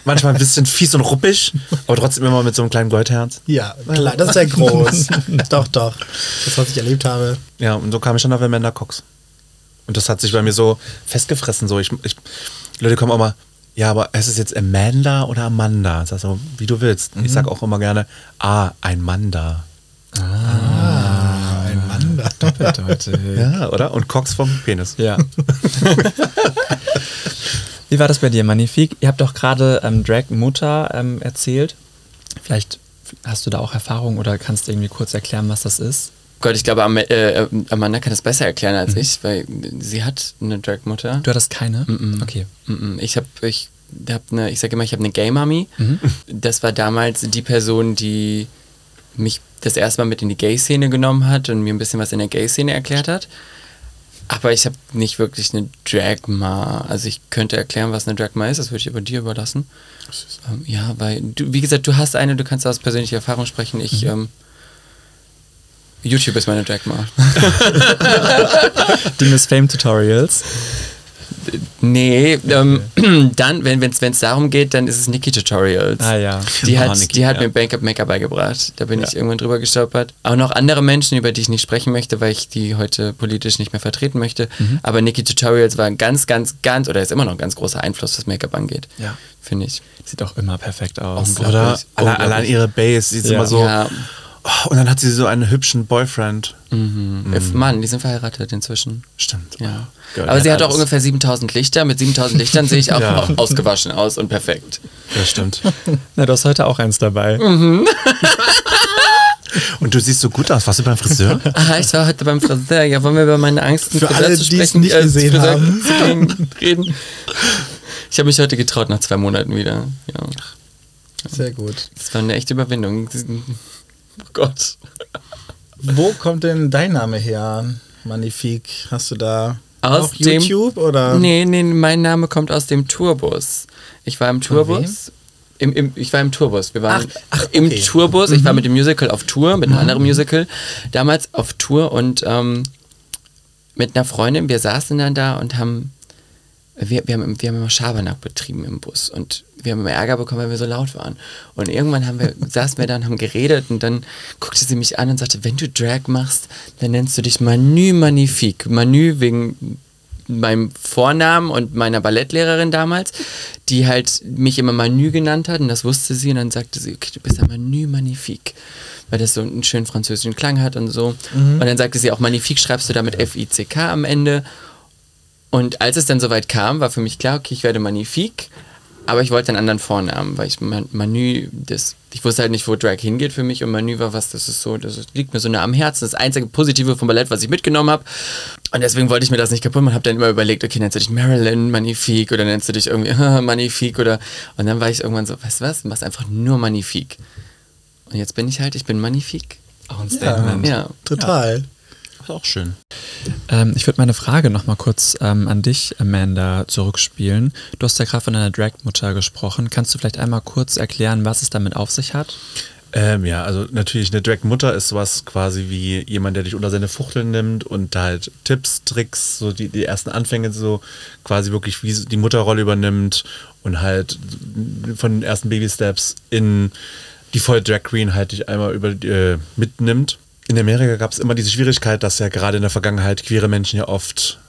manchmal ein bisschen fies und ruppig, aber trotzdem immer mit so einem kleinen Goldherz. Ja, klar, das ist sehr groß. doch, doch. Das, was ich erlebt habe. Ja, und so kam ich dann auf Amanda Cox. Und das hat sich bei mir so festgefressen. So. Ich, ich, Leute kommen auch mal, ja, aber ist es jetzt Amanda oder Amanda? Sag so, wie du willst. Ich sag auch immer gerne, ah, ein Manda. Ein Mann da. Doppeldeutig. Ja, oder? Und Cox vom Penis. Ja. Wie war das bei dir, Magnifik? Ihr habt doch gerade ähm, Drag Mutter ähm, erzählt. Vielleicht hast du da auch Erfahrung oder kannst irgendwie kurz erklären, was das ist? Gott, ich glaube, Am äh, Amanda kann das besser erklären als ich, weil sie hat eine Dragmutter. Du hattest keine? Okay. Mm, mm. Ich habe, ich habe eine, ich sage immer, ich habe eine Gay-Mami. Das war damals die Person, die mich das erste Mal mit in die Gay-Szene genommen hat und mir ein bisschen was in der Gay-Szene erklärt hat. Aber ich habe nicht wirklich eine Dragma. Also ich könnte erklären, was eine Dragma ist, das würde ich aber dir überlassen. Ähm, ja, weil, du, wie gesagt, du hast eine, du kannst aus persönlicher Erfahrung sprechen. Ich, ähm, YouTube ist meine Dragma. Die Miss Fame Tutorials. Nee, ähm, dann, wenn es darum geht, dann ist es Nikki Tutorials. Ah ja. Die Ah, hat, Nikki, die hat ja. mir Make-up Make-up beigebracht. Da bin Ja. ich irgendwann drüber gestolpert. Auch noch andere Menschen, über die ich nicht sprechen möchte, weil ich die heute politisch nicht mehr vertreten möchte. Mhm. Aber Nikki Tutorials war ein ganz, ganz, ganz, oder ist immer noch ein ganz großer Einfluss, was Make-up angeht. Ja. Finde ich. Sieht auch immer perfekt aus. Oder allein, ihre Base, sie ist Ja. immer so. Ja. Oh, und dann hat sie so einen hübschen Boyfriend. Mhm. Mann, die sind verheiratet inzwischen. Stimmt. Ja. Girl, Aber sie hat auch alles. ungefähr 7000 Lichter. Mit 7000 Lichtern sehe ich auch Ja. ausgewaschen aus und perfekt. Das stimmt. Na, du hast heute auch eins dabei. Und du siehst so gut aus. Warst du beim Friseur? Ah, ich war heute beim Friseur. Ja, wollen wir über meine Angst Für alle, die es nicht gesehen Friseur haben. zu gehen, reden? Ich habe mich heute getraut nach zwei Monaten wieder. Ja. Sehr gut. Das war eine echte Überwindung. Oh Gott. Wo kommt denn dein Name her, Magnifique? Hast du da Aus auch dem- YouTube oder? Nee, nee, mein Name kommt aus dem Tourbus. Ich war im Tourbus. Im, im, ich war im Tourbus. Wir waren Ach, ach, im okay. Mhm. Tourbus. Ich war mit dem Musical auf Tour, mit einem anderen Musical. Damals auf Tour und ähm, mit einer Freundin. Wir saßen dann da und haben. Wir, wir, haben, wir haben immer Schabernack betrieben im Bus und wir haben immer Ärger bekommen, weil wir so laut waren. Und irgendwann haben wir, saßen wir da und haben geredet und dann guckte sie mich an und sagte, wenn du Drag machst, dann nennst du dich Manu Magnifique. Manu wegen meinem Vornamen und meiner Ballettlehrerin damals, die halt mich immer Manu genannt hat und das wusste sie und dann sagte sie, okay, du bist ja Manu Magnifique, weil das so einen schönen französischen Klang hat und so. Und dann sagte sie auch, Magnifique schreibst du da mit F-I-C-K am Ende. Und als es dann soweit kam, war für mich klar, okay, ich werde Magnifique, aber ich wollte einen anderen Vornamen, weil ich Man- Manu, das, ich wusste halt nicht, wo Drag hingeht für mich und Manu war was, das ist so, das liegt mir so nah am Herzen, das einzige Positive vom Ballett, was ich mitgenommen habe. Und deswegen wollte ich mir das nicht kaputt machen, habe dann immer überlegt, okay, nennst du dich Marilyn Magnifique oder nennst du dich irgendwie Magnifique oder, und dann war ich irgendwann so, weißt du was, machst einfach nur Magnifique. Und jetzt bin ich halt, ich bin Magnifique. Auch ein Statement. Ja. Total. Ist auch schön. Ähm, ich würde meine Frage nochmal kurz ähm, an dich, Amanda, zurückspielen. Du hast ja gerade von deiner Drag-Mutter gesprochen. Kannst du vielleicht einmal kurz erklären, was es damit auf sich hat? Ähm, ja, also natürlich eine Drag-Mutter ist sowas quasi wie jemand, der dich unter seine Fuchtel nimmt und da halt Tipps, Tricks, so die, die ersten Anfänge so quasi wirklich wie die Mutterrolle übernimmt und halt von den ersten Baby-Steps in die voll Drag Queen halt dich einmal über, äh, mitnimmt. In Amerika gab es immer diese Schwierigkeit, dass ja gerade in der Vergangenheit queere Menschen ja oft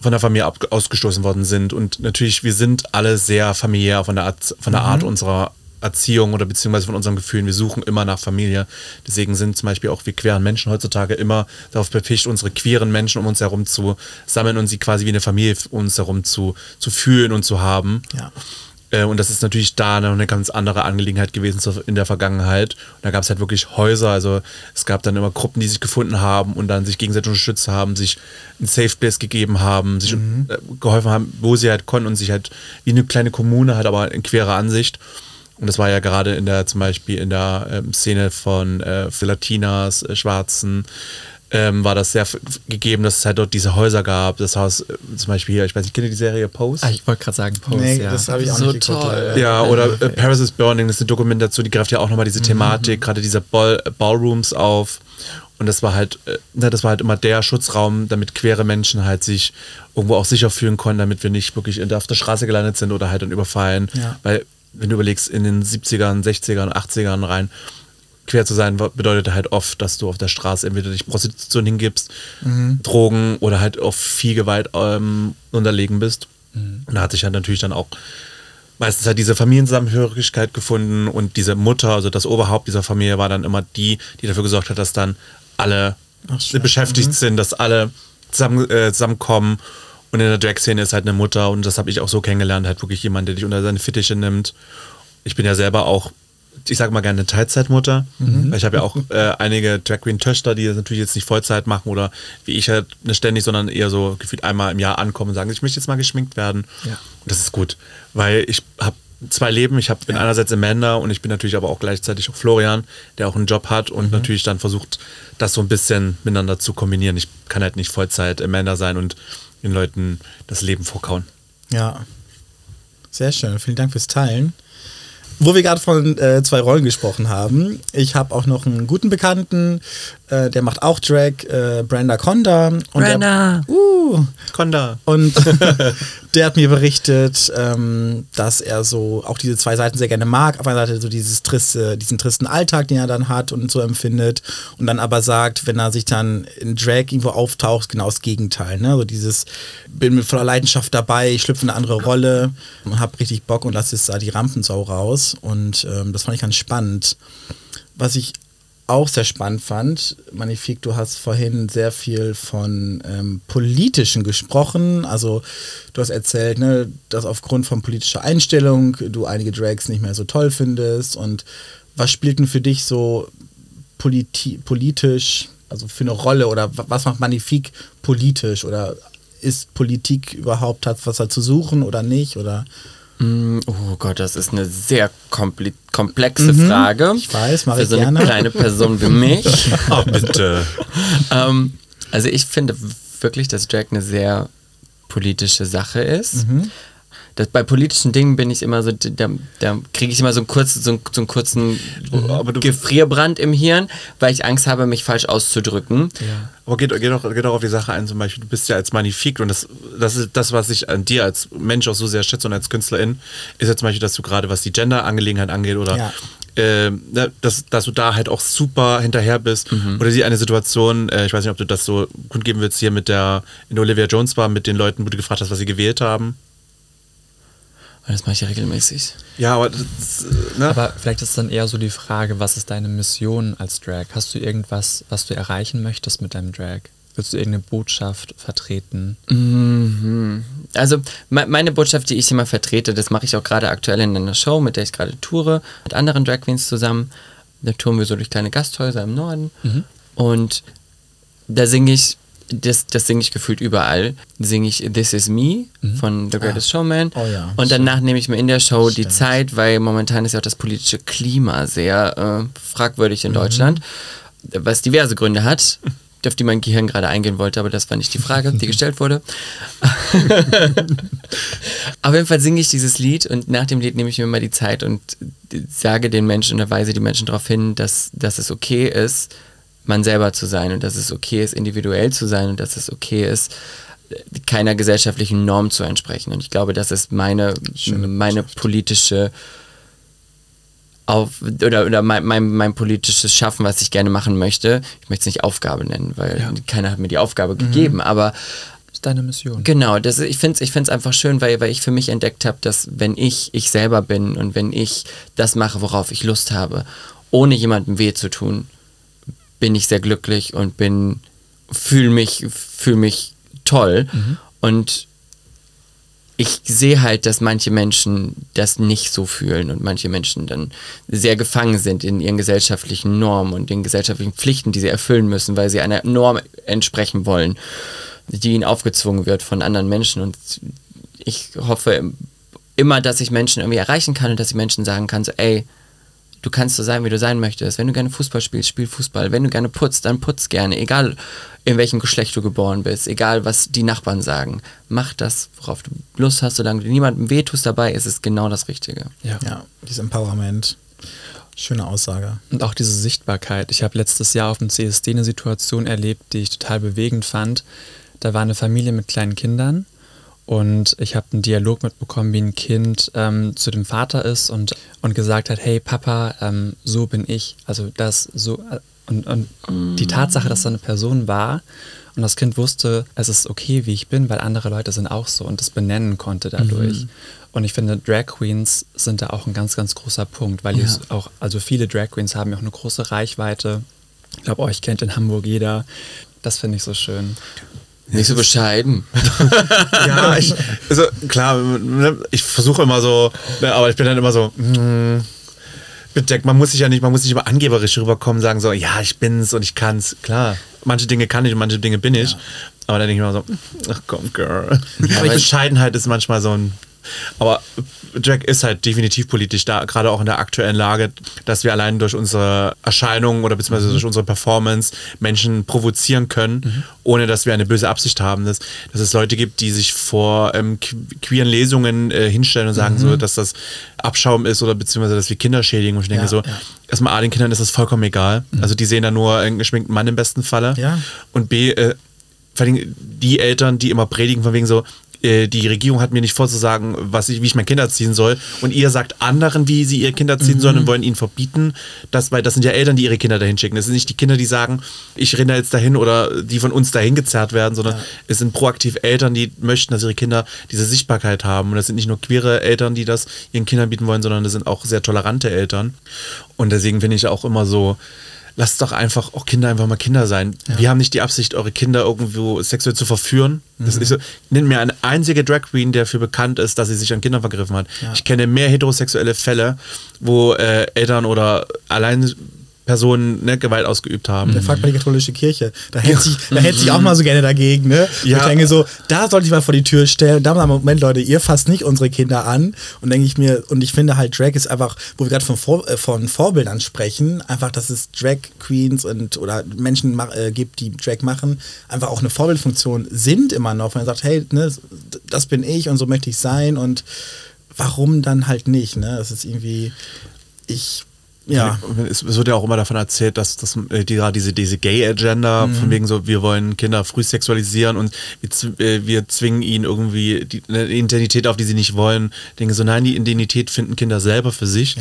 von der Familie ab, ausgestoßen worden sind. Und natürlich, wir sind alle sehr familiär von der Art, von der Art unserer Erziehung oder beziehungsweise von unseren Gefühlen. Wir suchen immer nach Familie. Deswegen sind zum Beispiel auch wir queeren Menschen heutzutage immer darauf bepicht, unsere queeren Menschen um uns herum zu sammeln und sie quasi wie eine Familie um uns herum zu, zu fühlen und zu haben. Ja. Äh, Und das ist natürlich da noch eine ganz andere Angelegenheit gewesen in der Vergangenheit. Und da gab es halt wirklich Häuser, also es gab dann immer Gruppen, die sich gefunden haben und dann sich gegenseitig unterstützt haben, sich einen Safe Place gegeben haben, sich äh, geholfen haben, wo sie halt konnten und sich halt wie eine kleine Kommune halt aber in querer Ansicht. Und das war ja gerade in der, zum Beispiel in der ähm, Szene von äh, für Latinas, äh, Schwarzen, ähm, war das sehr gegeben, dass es halt dort diese Häuser gab. Das Haus, äh, zum Beispiel hier, ich weiß nicht, kennt ihr die Serie Pose? Ah, ich wollte gerade sagen, Pose, Nee, ja. das habe ich auch So nicht geguckt. toll. Ja, oder äh, Paris is Burning, das ist eine Dokumentation, die greift ja auch nochmal diese Thematik, gerade dieser Ball, Ballrooms auf. Und das war halt, äh, na, das war halt immer der Schutzraum, damit queere Menschen halt sich irgendwo auch sicher fühlen konnten, damit wir nicht wirklich auf der Straße gelandet sind oder halt dann überfallen. Ja. Weil, wenn du überlegst, in den 70ern, 60ern, 80ern rein, queer zu sein, bedeutet halt oft, dass du auf der Straße entweder dich Prostitution hingibst, Drogen oder halt auf viel Gewalt ähm, unterlegen bist. Und da hat sich halt natürlich dann auch meistens halt diese Familienzusammenhörigkeit gefunden und diese Mutter, also das Oberhaupt dieser Familie war dann immer die, die dafür gesorgt hat, dass dann alle Ach, beschäftigt sind, dass alle zusammen, äh, zusammenkommen. Und in der Drag-Szene ist halt eine Mutter und das habe ich auch so kennengelernt, halt wirklich jemand, der dich unter seine Fittiche nimmt. Ich bin ja selber auch ich sage mal gerne eine Teilzeitmutter. Weil ich habe ja auch äh, einige Drag Queen Töchter, die das natürlich jetzt nicht Vollzeit machen oder wie ich halt nicht ständig, sondern eher so gefühlt einmal im Jahr ankommen und sagen, ich möchte jetzt mal geschminkt werden. Ja. Und das ist gut, weil ich habe zwei Leben. Ich hab, bin einerseits Amanda und ich bin natürlich aber auch gleichzeitig auch Florian, der auch einen Job hat und natürlich dann versucht, das so ein bisschen miteinander zu kombinieren. Ich kann halt nicht Vollzeit Amanda sein und den Leuten das Leben vorkauen. Ja. Sehr schön. Vielen Dank fürs Teilen. Wo wir gerade von äh, zwei Rollen gesprochen haben, ich habe auch noch einen guten Bekannten, äh, der macht auch Drag, äh, Brenda Conda. Und Brenda! Der, uh, Konda. und der hat mir berichtet, ähm, dass er so auch diese zwei Seiten sehr gerne mag. Auf einer Seite so dieses triste, diesen tristen Alltag, den er dann hat und so empfindet. Und dann aber sagt, wenn er sich dann in Drag irgendwo auftaucht, genau das Gegenteil. Ne? So dieses, bin mit voller Leidenschaft dabei, ich schlüpfe in eine andere Rolle und habe richtig Bock und lasse jetzt da die Rampensau raus. Und ähm, das fand ich ganz spannend. Was ich auch sehr spannend fand, Magnifik, du hast vorhin sehr viel von ähm, Politischen gesprochen. Also du hast erzählt, ne, dass aufgrund von politischer Einstellung du einige Drags nicht mehr so toll findest. Und was spielt denn für dich so politi politisch, also für eine Rolle oder wa- was macht Magnifik politisch? Oder ist Politik überhaupt hat was da zu suchen oder nicht? Oder Oh Gott, das ist eine sehr komplexe Frage. Ich weiß, mache ich so eine gerne. kleine Person wie mich. Oh, bitte. ähm, also ich finde wirklich, dass Drag eine sehr politische Sache ist. Das, bei politischen Dingen bin ich immer so, da, da kriege ich immer so einen kurzen, so einen, so einen kurzen Aber du- Gefrierbrand im Hirn, weil ich Angst habe, mich falsch auszudrücken. Aber geht, geht, doch, geht doch auf die Sache ein, zum Beispiel, du bist ja als Magnifik und das, das ist das, was ich an dir als Mensch auch so sehr schätze und als Künstlerin, ist ja zum Beispiel, dass du gerade, was die Gender-Angelegenheit angeht oder Ja. ne, dass, dass du da halt auch super hinterher bist. Oder die eine Situation, äh, ich weiß nicht, ob du das so kundgeben willst, hier mit der, in der Olivia Jones war, mit den Leuten, wo du gefragt hast, was sie gewählt haben. Und das mache ich ja regelmäßig. Ja, aber das, ne? Aber vielleicht ist dann eher so die Frage, was ist deine Mission als Drag? Hast du irgendwas, was du erreichen möchtest mit deinem Drag? Willst du irgendeine Botschaft vertreten? Mhm. Also me meine Botschaft, die ich immer vertrete, das mache ich auch gerade aktuell in einer Show, mit der ich gerade toure, mit anderen Drag Queens zusammen. Da touren wir so durch kleine Gasthäuser im Norden. Und da singe ich, das, das singe ich gefühlt überall, singe ich This Is Me von The Greatest Showman. Oh ja, Und danach nehme ich mir in der Show die Stimmt. Zeit, weil momentan ist ja auch das politische Klima sehr äh, fragwürdig in Deutschland, was diverse Gründe hat, auf die mein Gehirn gerade eingehen wollte, aber das war nicht die Frage, die gestellt wurde. Auf jeden Fall singe ich dieses Lied und nach dem Lied nehme ich mir mal die Zeit und sage den Menschen oder weise die Menschen darauf hin, dass, dass es okay ist, man selber zu sein und dass es okay ist, individuell zu sein und dass es okay ist, keiner gesellschaftlichen Norm zu entsprechen. Und ich glaube, das ist meine, meine politische auf oder, oder mein, mein, mein politisches Schaffen, was ich gerne machen möchte. Ich möchte es nicht Aufgabe nennen, weil keiner hat mir die Aufgabe gegeben, aber Das ist deine Mission. Genau, das, ich finde es ich find's einfach schön, weil, weil ich für mich entdeckt habe, dass wenn ich ich selber bin und wenn ich das mache, worauf ich Lust habe, ohne jemandem weh zu tun, bin ich sehr glücklich und bin fühle mich fühl mich toll und ich sehe halt, dass manche Menschen das nicht so fühlen und manche Menschen dann sehr gefangen sind in ihren gesellschaftlichen Normen und den gesellschaftlichen Pflichten, die sie erfüllen müssen, weil sie einer Norm entsprechen wollen, die ihnen aufgezwungen wird von anderen Menschen. Und ich hoffe immer, dass ich Menschen irgendwie erreichen kann und dass ich Menschen sagen kann, so, ey, du kannst so sein, wie du sein möchtest. Wenn du gerne Fußball spielst, spiel Fußball. Wenn du gerne putzt, dann putz gerne. Egal, in welchem Geschlecht du geboren bist. Egal, was die Nachbarn sagen. Mach das, worauf du Lust hast. Solange du niemandem wehtust dabei, ist es genau das Richtige. Ja. Ja, dieses Empowerment. Schöne Aussage. Und auch diese Sichtbarkeit. Ich habe letztes Jahr auf dem CSD eine Situation erlebt, die ich total bewegend fand. Da war eine Familie mit kleinen Kindern und ich habe einen Dialog mitbekommen, wie ein Kind ähm, zu dem Vater ist und, und gesagt hat, hey Papa, ähm, so bin ich. Also das so äh, und, und die Tatsache, dass da eine Person war und das Kind wusste, es ist okay, wie ich bin, weil andere Leute sind auch so und das benennen konnte dadurch. Und ich finde, Drag Queens sind da auch ein ganz, ganz großer Punkt, weil Ja. es auch, also viele Drag Queens haben ja auch eine große Reichweite. Ich glaube, euch kennt in Hamburg jeder. Das finde ich so schön. Nicht so bescheiden. Ja, ich, also klar, ne, ich versuche immer so, ne, aber ich bin dann immer so, mm, bedeckt. Man muss sich ja nicht, man muss nicht immer angeberisch rüberkommen, sagen so, ja, ich bin's und ich kann's. Klar, manche Dinge kann ich und manche Dinge bin ich. Aber dann denke ich mir so, ach komm, Girl. aber Bescheidenheit ist manchmal so ein. Aber Jack ist halt definitiv politisch da, gerade auch in der aktuellen Lage, dass wir allein durch unsere Erscheinung oder beziehungsweise durch unsere Performance Menschen provozieren können, ohne dass wir eine böse Absicht haben. Dass, dass es Leute gibt, die sich vor ähm, que- queeren Lesungen äh, hinstellen und sagen, so, dass das Abschaum ist oder beziehungsweise dass wir Kinder schädigen. Und ich denke Ja, so, ja. erstmal A, den Kindern ist das vollkommen egal. Also die sehen da nur einen geschminkten Mann im besten Falle. Ja. Und B, äh, vor allem die Eltern, die immer predigen von wegen so, äh, die Regierung hat mir nicht vorzusagen, was ich, wie ich mein Kind erziehen soll. Und ihr sagt anderen, wie sie ihr Kind erziehen sollen und wollen ihnen verbieten. Das, weil das sind ja Eltern, die ihre Kinder dahin schicken. Das sind nicht die Kinder, die sagen, ich renne jetzt dahin oder die von uns dahin gezerrt werden, sondern es sind proaktiv Eltern, die möchten, dass ihre Kinder diese Sichtbarkeit haben. Und das sind nicht nur queere Eltern, die das ihren Kindern bieten wollen, sondern das sind auch sehr tolerante Eltern. Und deswegen finde ich auch immer so, lasst doch einfach auch Kinder einfach mal Kinder sein. Wir haben nicht die Absicht, eure Kinder irgendwo sexuell zu verführen. Das ist so, nennt mir eine einzige Drag Queen, der dafür bekannt ist, dass sie sich an Kindern vergriffen hat. Ich kenne mehr heterosexuelle Fälle, wo äh, Eltern oder allein Personen ne, Gewalt ausgeübt haben. Der fragt mal die katholische Kirche. Da hält sich, da hält sich auch mal so gerne dagegen, ne? Ja. Ich denke so, da sollte ich mal vor die Tür stellen. Da mal, Moment, Leute, ihr fasst nicht unsere Kinder an. Und denke ich mir, und ich finde halt, Drag ist einfach, wo wir gerade von, Vor äh, von Vorbildern sprechen, einfach, dass es Drag Queens und oder Menschen äh, gibt, die Drag machen, einfach auch eine Vorbildfunktion sind immer noch. Wenn man sagt, hey, ne, das bin ich und so möchte ich sein und warum dann halt nicht, ne? Das ist irgendwie, ich, ja. Es, wird ja auch immer davon erzählt, dass, dass äh, die, gerade diese, diese Gay-Agenda, Mhm. von wegen so, wir wollen Kinder früh sexualisieren und wir, äh, wir zwingen ihnen irgendwie die, eine Identität auf, die sie nicht wollen. Ich denke so, nein, die Identität finden Kinder selber für sich.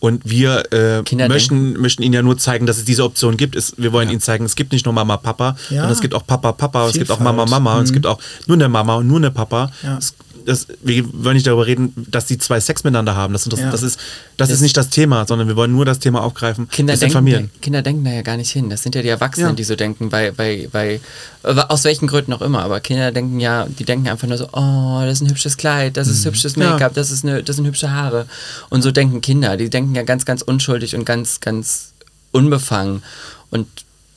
Und wir äh, möchten, möchten ihnen ja nur zeigen, dass es diese Option gibt. Es, wir wollen ihnen zeigen, es gibt nicht nur Mama, Papa, Ja. sondern es gibt auch Papa, Papa, es gibt auch Mama, Vielfalt. Mama, und es gibt auch nur eine Mama und nur eine Papa. Ja. Es, das, wir wollen nicht darüber reden, dass die zwei Sex miteinander haben. Das, das, Ja. das, ist, das, ist nicht das Thema, sondern wir wollen nur das Thema aufgreifen. Kinder das denken, Familien. Kinder denken da ja gar nicht hin. Das sind ja die Erwachsenen, Ja. die so denken, weil, weil, weil, äh, aus welchen Gründen auch immer. Aber Kinder denken ja, die denken einfach nur so, oh, das ist ein hübsches Kleid, das ist hübsches Ja. Make-up, das, ist eine, das sind hübsche Haare. Und so denken Kinder. Die denken ja ganz, ganz unschuldig und ganz, ganz unbefangen. Und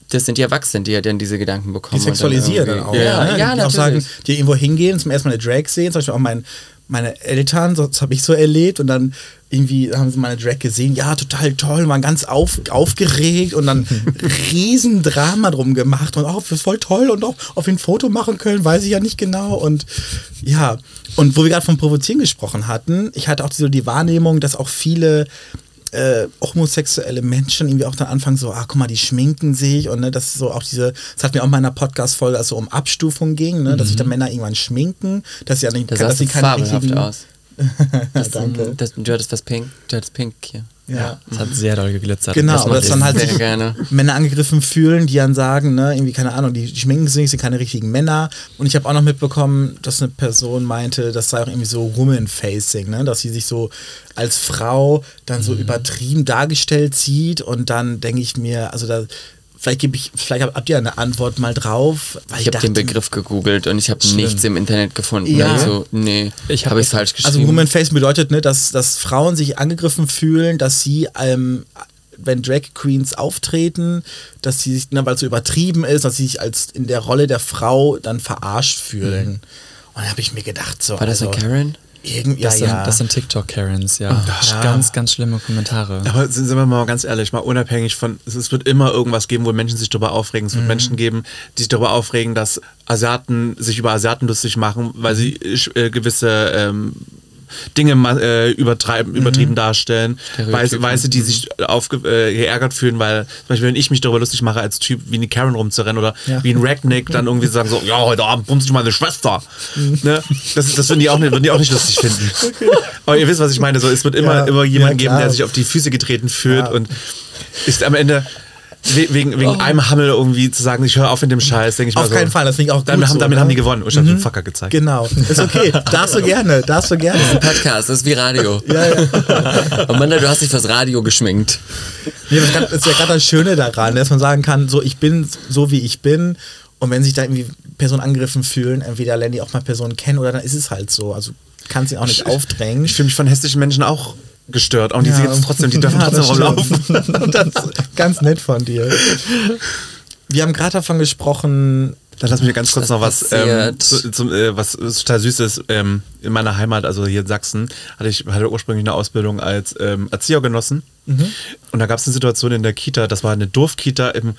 das sind die Erwachsenen, die ja dann diese Gedanken Die bekommen. dann sexualisieren dann auch. irgendwie- Ja, ne? ja, die auch natürlich. sagen, die irgendwo hingehen, zum ersten Mal eine Drag sehen, zum Beispiel auch mein, meine Eltern, so- das habe ich so erlebt und dann irgendwie haben sie meine Drag gesehen, ja, total toll, waren ganz auf, aufgeregt und dann riesen Drama drum gemacht und auch voll toll und auch auf ein Foto machen können, weiß ich ja nicht genau und ja, und wo wir gerade vom Provozieren gesprochen hatten, ich hatte auch so die Wahrnehmung, dass auch viele äh, homosexuelle Menschen irgendwie auch dann anfangen so, ah, guck mal, die schminken sich und ne, das ist so auch diese, das hatten wir auch in meiner Podcast-Folge, als es so um Abstufung ging, ne, dass sich dann Männer irgendwann schminken, dass sie ja nicht, Das dass sie keine richtigen, aus. Das, Danke. Das, du hattest was pink, du hattest pink hier. Ja. Es hat sehr doll geglitzert. Genau, Das aber macht das dann halt sich gerne. Männer angegriffen fühlen, die dann sagen, ne, irgendwie, keine Ahnung, die schminken sich, sind keine richtigen Männer. Und ich habe auch noch mitbekommen, dass eine Person meinte, das sei auch irgendwie so Woman-Facing, ne, dass sie sich so als Frau dann Mhm. so übertrieben dargestellt sieht. Und dann denke ich mir, also da, vielleicht gebe ich, vielleicht habt ihr eine Antwort mal drauf. Weil Ich habe den Begriff gegoogelt und ich habe nichts im Internet gefunden. Ja. Also, nee, Ich hab habe ich es- falsch Also geschrieben. Woman Facing bedeutet, ne, dass, dass Frauen sich angegriffen fühlen, dass sie, ähm, wenn Drag Queens auftreten, dass sie sich, ne, weil es so übertrieben ist, dass sie sich als in der Rolle der Frau dann verarscht fühlen. Und da habe ich mir gedacht, so. Mhm. War das eine also, Karen? Irgendwie, ja, Das sind, ja. das sind TikTok-Karens, ja. Ja. Ganz, ganz schlimme Kommentare. Aber sind wir mal ganz ehrlich, mal unabhängig von, es- wird immer irgendwas geben, wo Menschen sich darüber aufregen. Es Mhm. wird Menschen geben, die sich darüber aufregen, dass Asiaten sich über Asiaten lustig machen, weil sie äh, gewisse ähm, Dinge äh, übertreiben, Mhm. übertrieben darstellen. Weiße. Weiße, die sich aufge äh, geärgert fühlen, weil zum Beispiel, wenn ich mich darüber lustig mache, als Typ wie eine Karen rumzurennen oder Ja. wie ein Ragnick, dann irgendwie sagen so, ja, heute Abend bummst du meine Schwester. Mhm. ne? Das, das würden, die auch nicht, würden die auch nicht lustig finden. Aber ihr wisst, was ich meine. So, es wird immer, Ja. immer jemanden Ja, geben, der sich auf die Füße getreten fühlt und ist am Ende we- wegen, wegen einem Hammel irgendwie zu sagen, ich höre auf in dem Scheiß, denke ich Auf mal so. keinen Fall, das finde ich auch gut Damit, haben, so, damit ne? haben die gewonnen. Und ich habe den Fucker gezeigt. Genau, ist okay. darfst du gerne, darfst du gerne. Podcast, das ist wie Radio. Ja, ja. Und Manda, du hast dich fürs Radio geschminkt. Nee, das ist das ist ja gerade das Schöne daran, dass man sagen kann, so ich bin so wie ich bin und wenn sich da irgendwie Personen angegriffen fühlen, entweder lernen die auch mal Personen kennen oder dann ist es halt so. Also kannst ihn auch nicht aufdrängen. Ich fühle mich von hässlichen Menschen auch gestört. Und die sind jetzt trotzdem, die dürfen Ja, trotzdem rumlaufen. ganz nett von dir. Wir haben gerade davon gesprochen, Dann lass mich ganz kurz noch was, ähm, zu, zum, äh, was total süß ist. Ähm, in meiner Heimat, also hier in Sachsen, hatte ich hatte ursprünglich eine Ausbildung als ähm, Erzieher genossen. Und da gab es eine Situation in der Kita, das war eine Dorfkita im,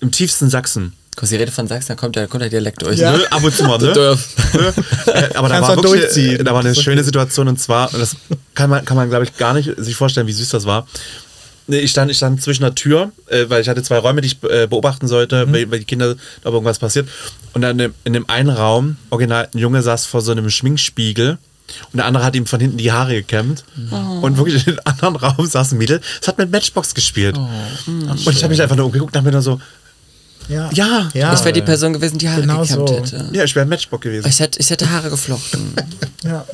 im tiefsten Sachsen. Kurz die Rede von Sachsen, da kommt der, kommt der Dialekt durch. Ja. Ne? Ab und zu mal, ne? Dörf. Äh, Aber da Kannst war, du wirklich, durchziehen. äh, da war eine schöne. Situation und zwar, und das kann man, kann man glaube ich, gar nicht sich vorstellen, wie süß das war. Ich stand, ich stand zwischen der Tür, äh, weil ich hatte zwei Räume, die ich beobachten sollte, Mhm. weil, die Kinder, da irgendwas passiert. Und dann in dem, in dem einen Raum, original, ein Junge saß vor so einem Schminkspiegel und der andere hat ihm von hinten die Haare gekämmt. Und wirklich in dem anderen Raum saß ein Mädel, das hat mit Matchbox gespielt. und ich habe mich einfach nur umgeguckt und habe mir nur so, ja, Ja. ja, Ich wäre die Person gewesen, die Haare Genau gekämmt so. hätte. ja, ich wäre ein Matchbox gewesen. Ich hätte, ich hätte Haare geflochten. ja.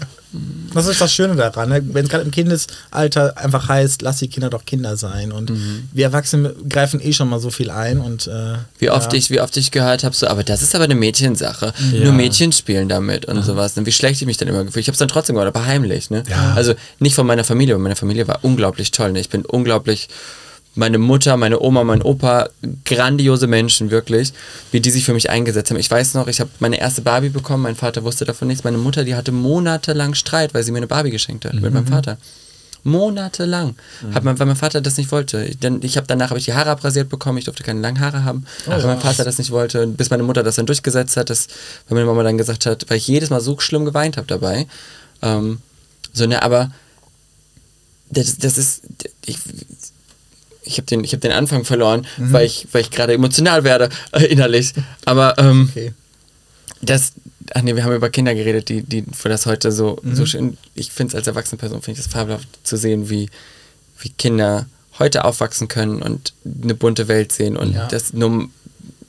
Das ist das Schöne daran, ne? wenn es gerade im Kindesalter einfach heißt, lass die Kinder doch Kinder sein. Und wir Erwachsene greifen eh schon mal so viel ein. Und, äh, Wie oft, ja. ich, wie oft ich gehört habe, so, aber das ist aber eine Mädchensache. Ja. Nur Mädchen spielen damit und sowas. Und wie schlecht ich mich dann immer gefühlt. Ich habe es dann trotzdem gemacht, aber heimlich. Ne? Also nicht von meiner Familie, aber meine Familie war unglaublich toll. Ne? Ich bin unglaublich. Meine Mutter, meine Oma, mein Opa, grandiose Menschen, wirklich, wie die sich für mich eingesetzt haben. Ich weiß noch, ich habe meine erste Barbie bekommen, mein Vater wusste davon nichts. Meine Mutter, die hatte monatelang Streit, weil sie mir eine Barbie geschenkt hat mit meinem Vater. Monatelang. Hat mein, weil mein Vater das nicht wollte. Ich, dann, ich habe danach habe ich die Haare abrasiert bekommen, ich durfte keine langen Haare haben, weil mein Vater das nicht wollte. Bis meine Mutter das dann durchgesetzt hat, dass, weil meine Mama dann gesagt hat, weil ich jedes Mal so schlimm geweint habe dabei. Ähm, so, ne, aber das, das ist. Ich, ich habe den, ich hab den Anfang verloren, weil ich, weil ich gerade emotional werde, äh, innerlich. Aber ähm, Okay. das, ach nee, wir haben über Kinder geredet, die, die für das heute so, so schön, ich finde es als erwachsene Person, finde ich es fabelhaft zu sehen, wie, wie Kinder heute aufwachsen können und eine bunte Welt sehen und Ja. das nur,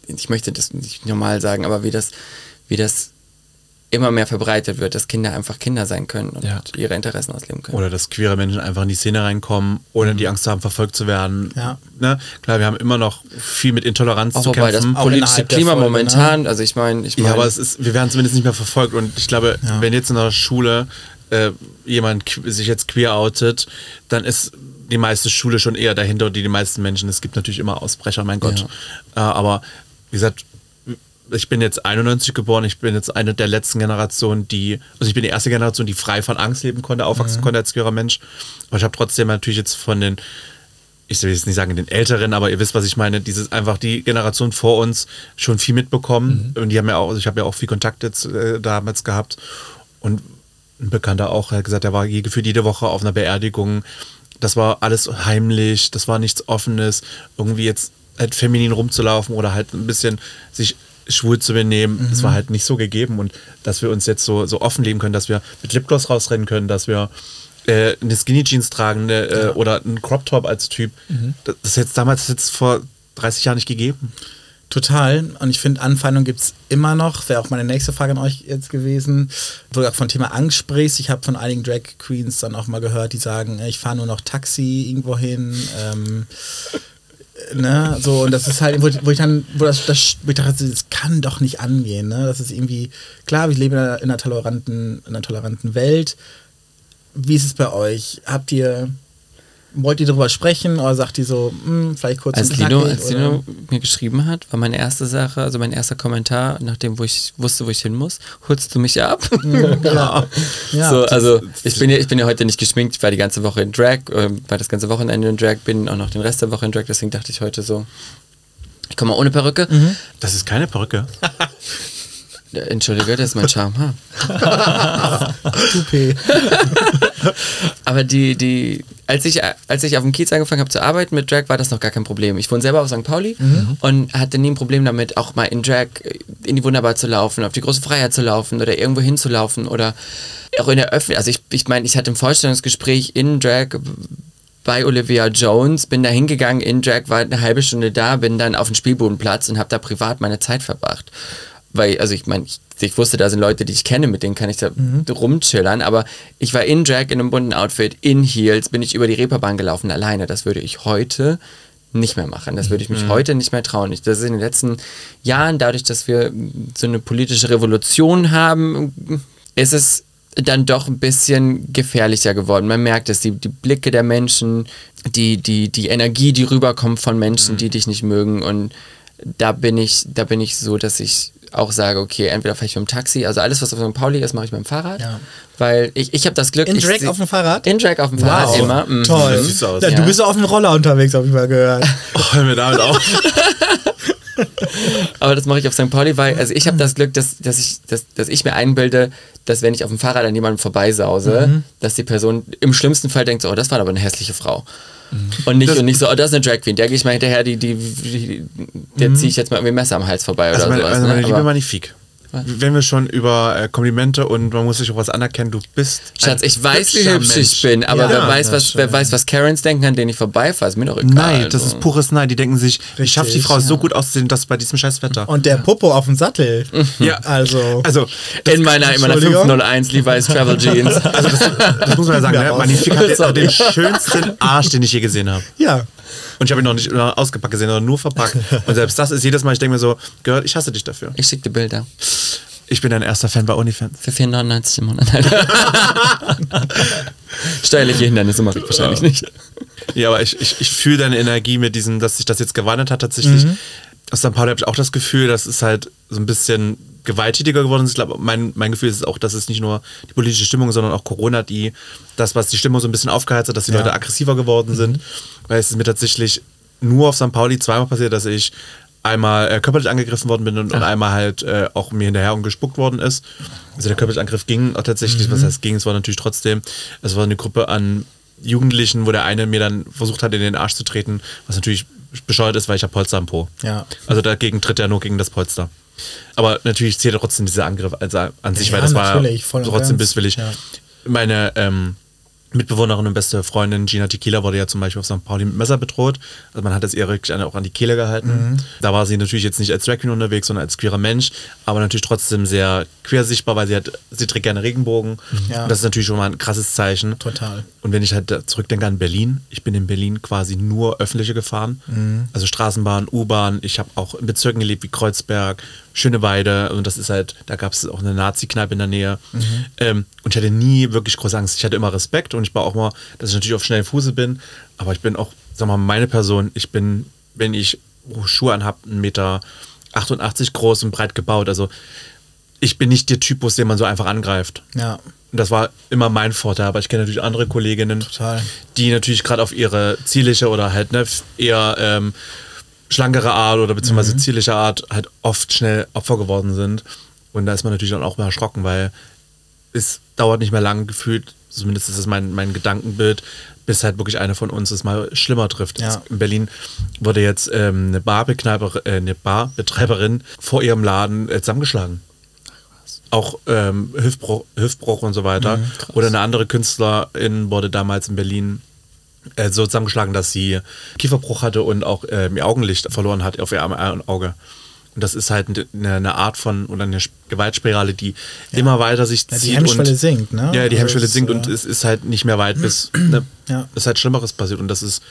ich möchte das nicht normal sagen, aber wie das, wie das immer mehr verbreitet wird, dass Kinder einfach Kinder sein können und Ja. ihre Interessen ausleben können. Oder dass queere Menschen einfach in die Szene reinkommen, ohne die Angst zu haben, verfolgt zu werden. Ja. Ne? Klar, wir haben immer noch viel mit Intoleranz auch zu wobei das kämpfen. Auch politische Klima Folge, ne? momentan, also ich meine, ich meine, ja, aber es ist, wir werden zumindest nicht mehr verfolgt. Und ich glaube, Ja. wenn jetzt in der Schule äh, jemand sich jetzt queer outet, dann ist die meiste Schule schon eher dahinter und die, die meisten Menschen. Es gibt natürlich immer Ausbrecher, mein Gott. Äh, aber wie gesagt, ich bin jetzt 91 geboren, ich bin jetzt eine der letzten Generationen, die, also ich bin die erste Generation, die frei von Angst leben konnte, aufwachsen konnte als queerer Mensch. Aber ich habe trotzdem natürlich jetzt von den, ich will jetzt nicht sagen den Älteren, aber ihr wisst, was ich meine, dieses einfach die Generation vor uns schon viel mitbekommen. Und die haben ja auch, also ich habe ja auch viel Kontakt jetzt äh, damals gehabt. Und ein Bekannter auch, hat gesagt, er war je, gefühlt jede Woche auf einer Beerdigung. Das war alles heimlich, das war nichts Offenes. Irgendwie jetzt halt feminin rumzulaufen oder halt ein bisschen sich schwul zu benehmen, das war halt nicht so gegeben. Und dass wir uns jetzt so, so offen leben können, dass wir mit Lipgloss rausrennen können, dass wir äh, eine Skinny Jeans tragen eine, äh, oder einen Crop Top als Typ. Das ist jetzt damals jetzt vor 30 Jahren nicht gegeben. Total. Und ich finde, Anfeindung gibt es immer noch. Wäre auch meine nächste Frage an euch jetzt gewesen. Wo du auch von Thema Angst sprichst. Ich habe von einigen Drag Queens dann auch mal gehört, die sagen, ich fahre nur noch Taxi irgendwo hin. Ähm, ne, so, und das ist halt, wo, wo ich dann, wo das, das wo ich dachte, das kann doch nicht angehen, ne? Das ist irgendwie, klar, in einer, in einer toleranten, in einer toleranten Welt. Wie ist es bei euch? Habt ihr, wollt ihr darüber sprechen oder sagt ihr so, hm, vielleicht kurz Als und Lino, knackig, als? Lino mir geschrieben hat, war meine erste Sache, also mein erster Kommentar, nachdem wo ich wusste, wo ich hin muss, holst du mich ab? Ja. Ja, so, also ich bin, ja, ich bin ja heute nicht geschminkt, ich war die ganze Woche in Drag, ähm, war das ganze Wochenende in Drag, bin auch noch den Rest der Woche in Drag, deswegen dachte ich heute so, ich komme mal ohne Perücke. Mhm. Das ist keine Perücke. Entschuldige, das ist mein Charme. Ha. Toupet. Aber die, die, als ich, als ich auf dem Kiez angefangen habe zu arbeiten mit Drag, war das noch gar kein Problem. Ich wohne selber auf St. Pauli und hatte nie ein Problem damit, auch mal in Drag in die Wunderbar zu laufen, auf die große Freiheit zu laufen oder irgendwo hinzulaufen oder auch in der Öffentlichkeit. Also ich, ich meine, ich hatte ein Vorstellungsgespräch in Drag bei Olivia Jones, bin da hingegangen in Drag, war eine halbe Stunde da, bin dann auf den Spielbodenplatz und habe da privat meine Zeit verbracht. Weil, also ich meine, ich, ich wusste, da sind Leute, die ich kenne, mit denen kann ich da rumchillern, aber ich war in Drag, in einem bunten Outfit, in Heels, bin ich über die Reeperbahn gelaufen, alleine. Das würde ich heute nicht mehr machen. Das würde ich mich heute nicht mehr trauen. Ich, das ist in den letzten Jahren, dadurch, dass wir so eine politische Revolution haben, ist es dann doch ein bisschen gefährlicher geworden. Man merkt es, die, die Blicke der Menschen, die, die, die Energie, die rüberkommt von Menschen, die dich nicht mögen. Und da bin ich, da bin ich so, dass ich auch sage, okay, entweder fahre ich mit dem Taxi, also alles, was auf St. Pauli ist, mache ich mit dem Fahrrad. Ja. Weil ich, ich habe das Glück. In Drag auf dem Fahrrad? In Drag auf dem Fahrrad immer. mhm. Toll. Das sieht so aus. Ja, Ja. Du bist auf dem Roller unterwegs, habe ich mal gehört. Oh, hör mir damit auf. Aber das mache ich auf St. Pauli, weil also ich habe das Glück, dass, dass, ich, dass, dass ich mir einbilde, dass wenn ich auf dem Fahrrad an jemanden vorbeisause, Mhm. dass die Person im schlimmsten Fall denkt, so, oh, das war aber eine hässliche Frau. Mhm. Und nicht, und nicht so, oh, das ist eine Drag Queen, der gehe ich mal hinterher, die, die, die der ziehe ich jetzt mal irgendwie Messer am Hals vorbei Also oder meine, sowas. also ne? meine liebe Aber- Magnifik. Wenn wir schon über äh, Komplimente und man muss sich auch was anerkennen, du bist. Schatz, ein ich weiß, wie hübsch ich bin, aber Ja, wer, weiß, das was, wer weiß, was Karens denken, an denen ich vorbeifahre, ist mir doch egal. Nein, das also. ist pures Nein. Die denken sich, ich schaffe die Richtig, Frau so ja. gut auszusehen, dass bei diesem scheiß Wetter. Und der Popo auf dem Sattel. ja, Also. also in meiner, in meiner Entschuldigung? 501 Levi's Travel Jeans. Also das muss man ja sagen, Ja, ne? raus. Magnifik hat den schönsten Arsch, den ich je gesehen habe. Ja. Und ich habe ihn noch nicht ausgepackt gesehen, sondern nur verpackt. Und selbst das ist jedes Mal, ich denke mir so, gehört, ich hasse dich dafür. Ich schicke dir Bilder. Ich bin dein erster Fan bei OnlyFans. Für 4,99 im Monat. Steuerliche Hindernisse mache ich wahrscheinlich nicht. Ja, aber ich, ich, ich fühle deine Energie mit diesem, dass sich das jetzt gewandelt hat tatsächlich. Mhm. Aus St. Pauli habe ich auch das Gefühl, dass es halt so ein bisschen gewalttätiger geworden ist. Ich glaube, mein, mein Gefühl ist auch, dass es nicht nur die politische Stimmung, sondern auch Corona, die das, was die Stimmung so ein bisschen aufgeheizt hat, dass die Ja. Mhm. Leute aggressiver geworden sind. Weil es ist mir tatsächlich nur auf St. Pauli zweimal passiert, dass ich einmal äh, körperlich angegriffen worden bin und, und einmal halt äh, auch mir hinterher umgespuckt worden ist. Also der körperliche Angriff ging auch tatsächlich, Mhm. was heißt ging, es war natürlich trotzdem, es war eine Gruppe an Jugendlichen, wo der eine mir dann versucht hat, in den Arsch zu treten, was natürlich bescheuert ist, weil ich habe Polster am Po. Ja. Also dagegen tritt er nur gegen das Polster. Aber natürlich zählt trotzdem dieser Angriff also an sich, Ja, weil das war trotzdem bisswillig. Ja. Meine ähm, Mitbewohnerin und beste Freundin Gina Tequila wurde ja zum Beispiel auf St. Pauli mit Messer bedroht. Also man hat es ihr wirklich auch an die Kehle gehalten. Mhm. Da war sie natürlich jetzt nicht als Drag Queen unterwegs, sondern als queerer Mensch, aber natürlich trotzdem sehr queer sichtbar, weil sie hat, sie trägt gerne Regenbogen. Ja. Und das ist natürlich schon mal ein krasses Zeichen. Total. Und wenn ich halt zurückdenke an Berlin, ich bin in Berlin quasi nur öffentliche gefahren. Mhm. Also Straßenbahn, U-Bahn. Ich habe auch in Bezirken gelebt wie Kreuzberg, Schöneweide. Und das ist halt, da gab es auch eine Nazi-Kneipe in der Nähe. Mhm. Ähm, und ich hatte nie wirklich große Angst. Ich hatte immer Respekt und ich war auch mal, dass ich natürlich auf schnellen Fuße bin. Aber ich bin auch, sag mal, meine Person. Ich bin, wenn ich Schuhe anhab, 1,88 Meter groß und breit gebaut. Also ich bin nicht der Typus, den man so einfach angreift. Ja. Und das war immer mein Vorteil, aber ich kenne natürlich andere Kolleginnen, Total. die natürlich gerade auf ihre zierliche oder halt ne, eher ähm, schlankere Art oder beziehungsweise Mhm. zierliche Art halt oft schnell Opfer geworden sind. Und da ist man natürlich dann auch mal erschrocken, weil es dauert nicht mehr lang gefühlt, zumindest ist das mein, mein Gedankenbild, bis halt wirklich einer von uns es mal schlimmer trifft. Ja. In Berlin wurde jetzt ähm, eine, Barbekneiper, äh, eine Barbetreiberin vor ihrem Laden äh, zusammengeschlagen auch ähm, Hüftbruch, Hüftbruch und so weiter. Mhm, Oder eine andere Künstlerin wurde damals in Berlin so zusammengeschlagen, dass sie Kieferbruch hatte und auch ähm, ihr Augenlicht verloren hat auf ihr Au- Auge. Und das ist halt eine, eine Art von oder eine Sp- Gewaltspirale, die immer weiter sich Ja, die zieht. Hemmschwelle und, sinkt, ne? Ja, die Also Hemmschwelle es, sinkt äh, und es ist halt nicht mehr weit bis ne, Ja. ist halt Schlimmeres passiert. Und das ist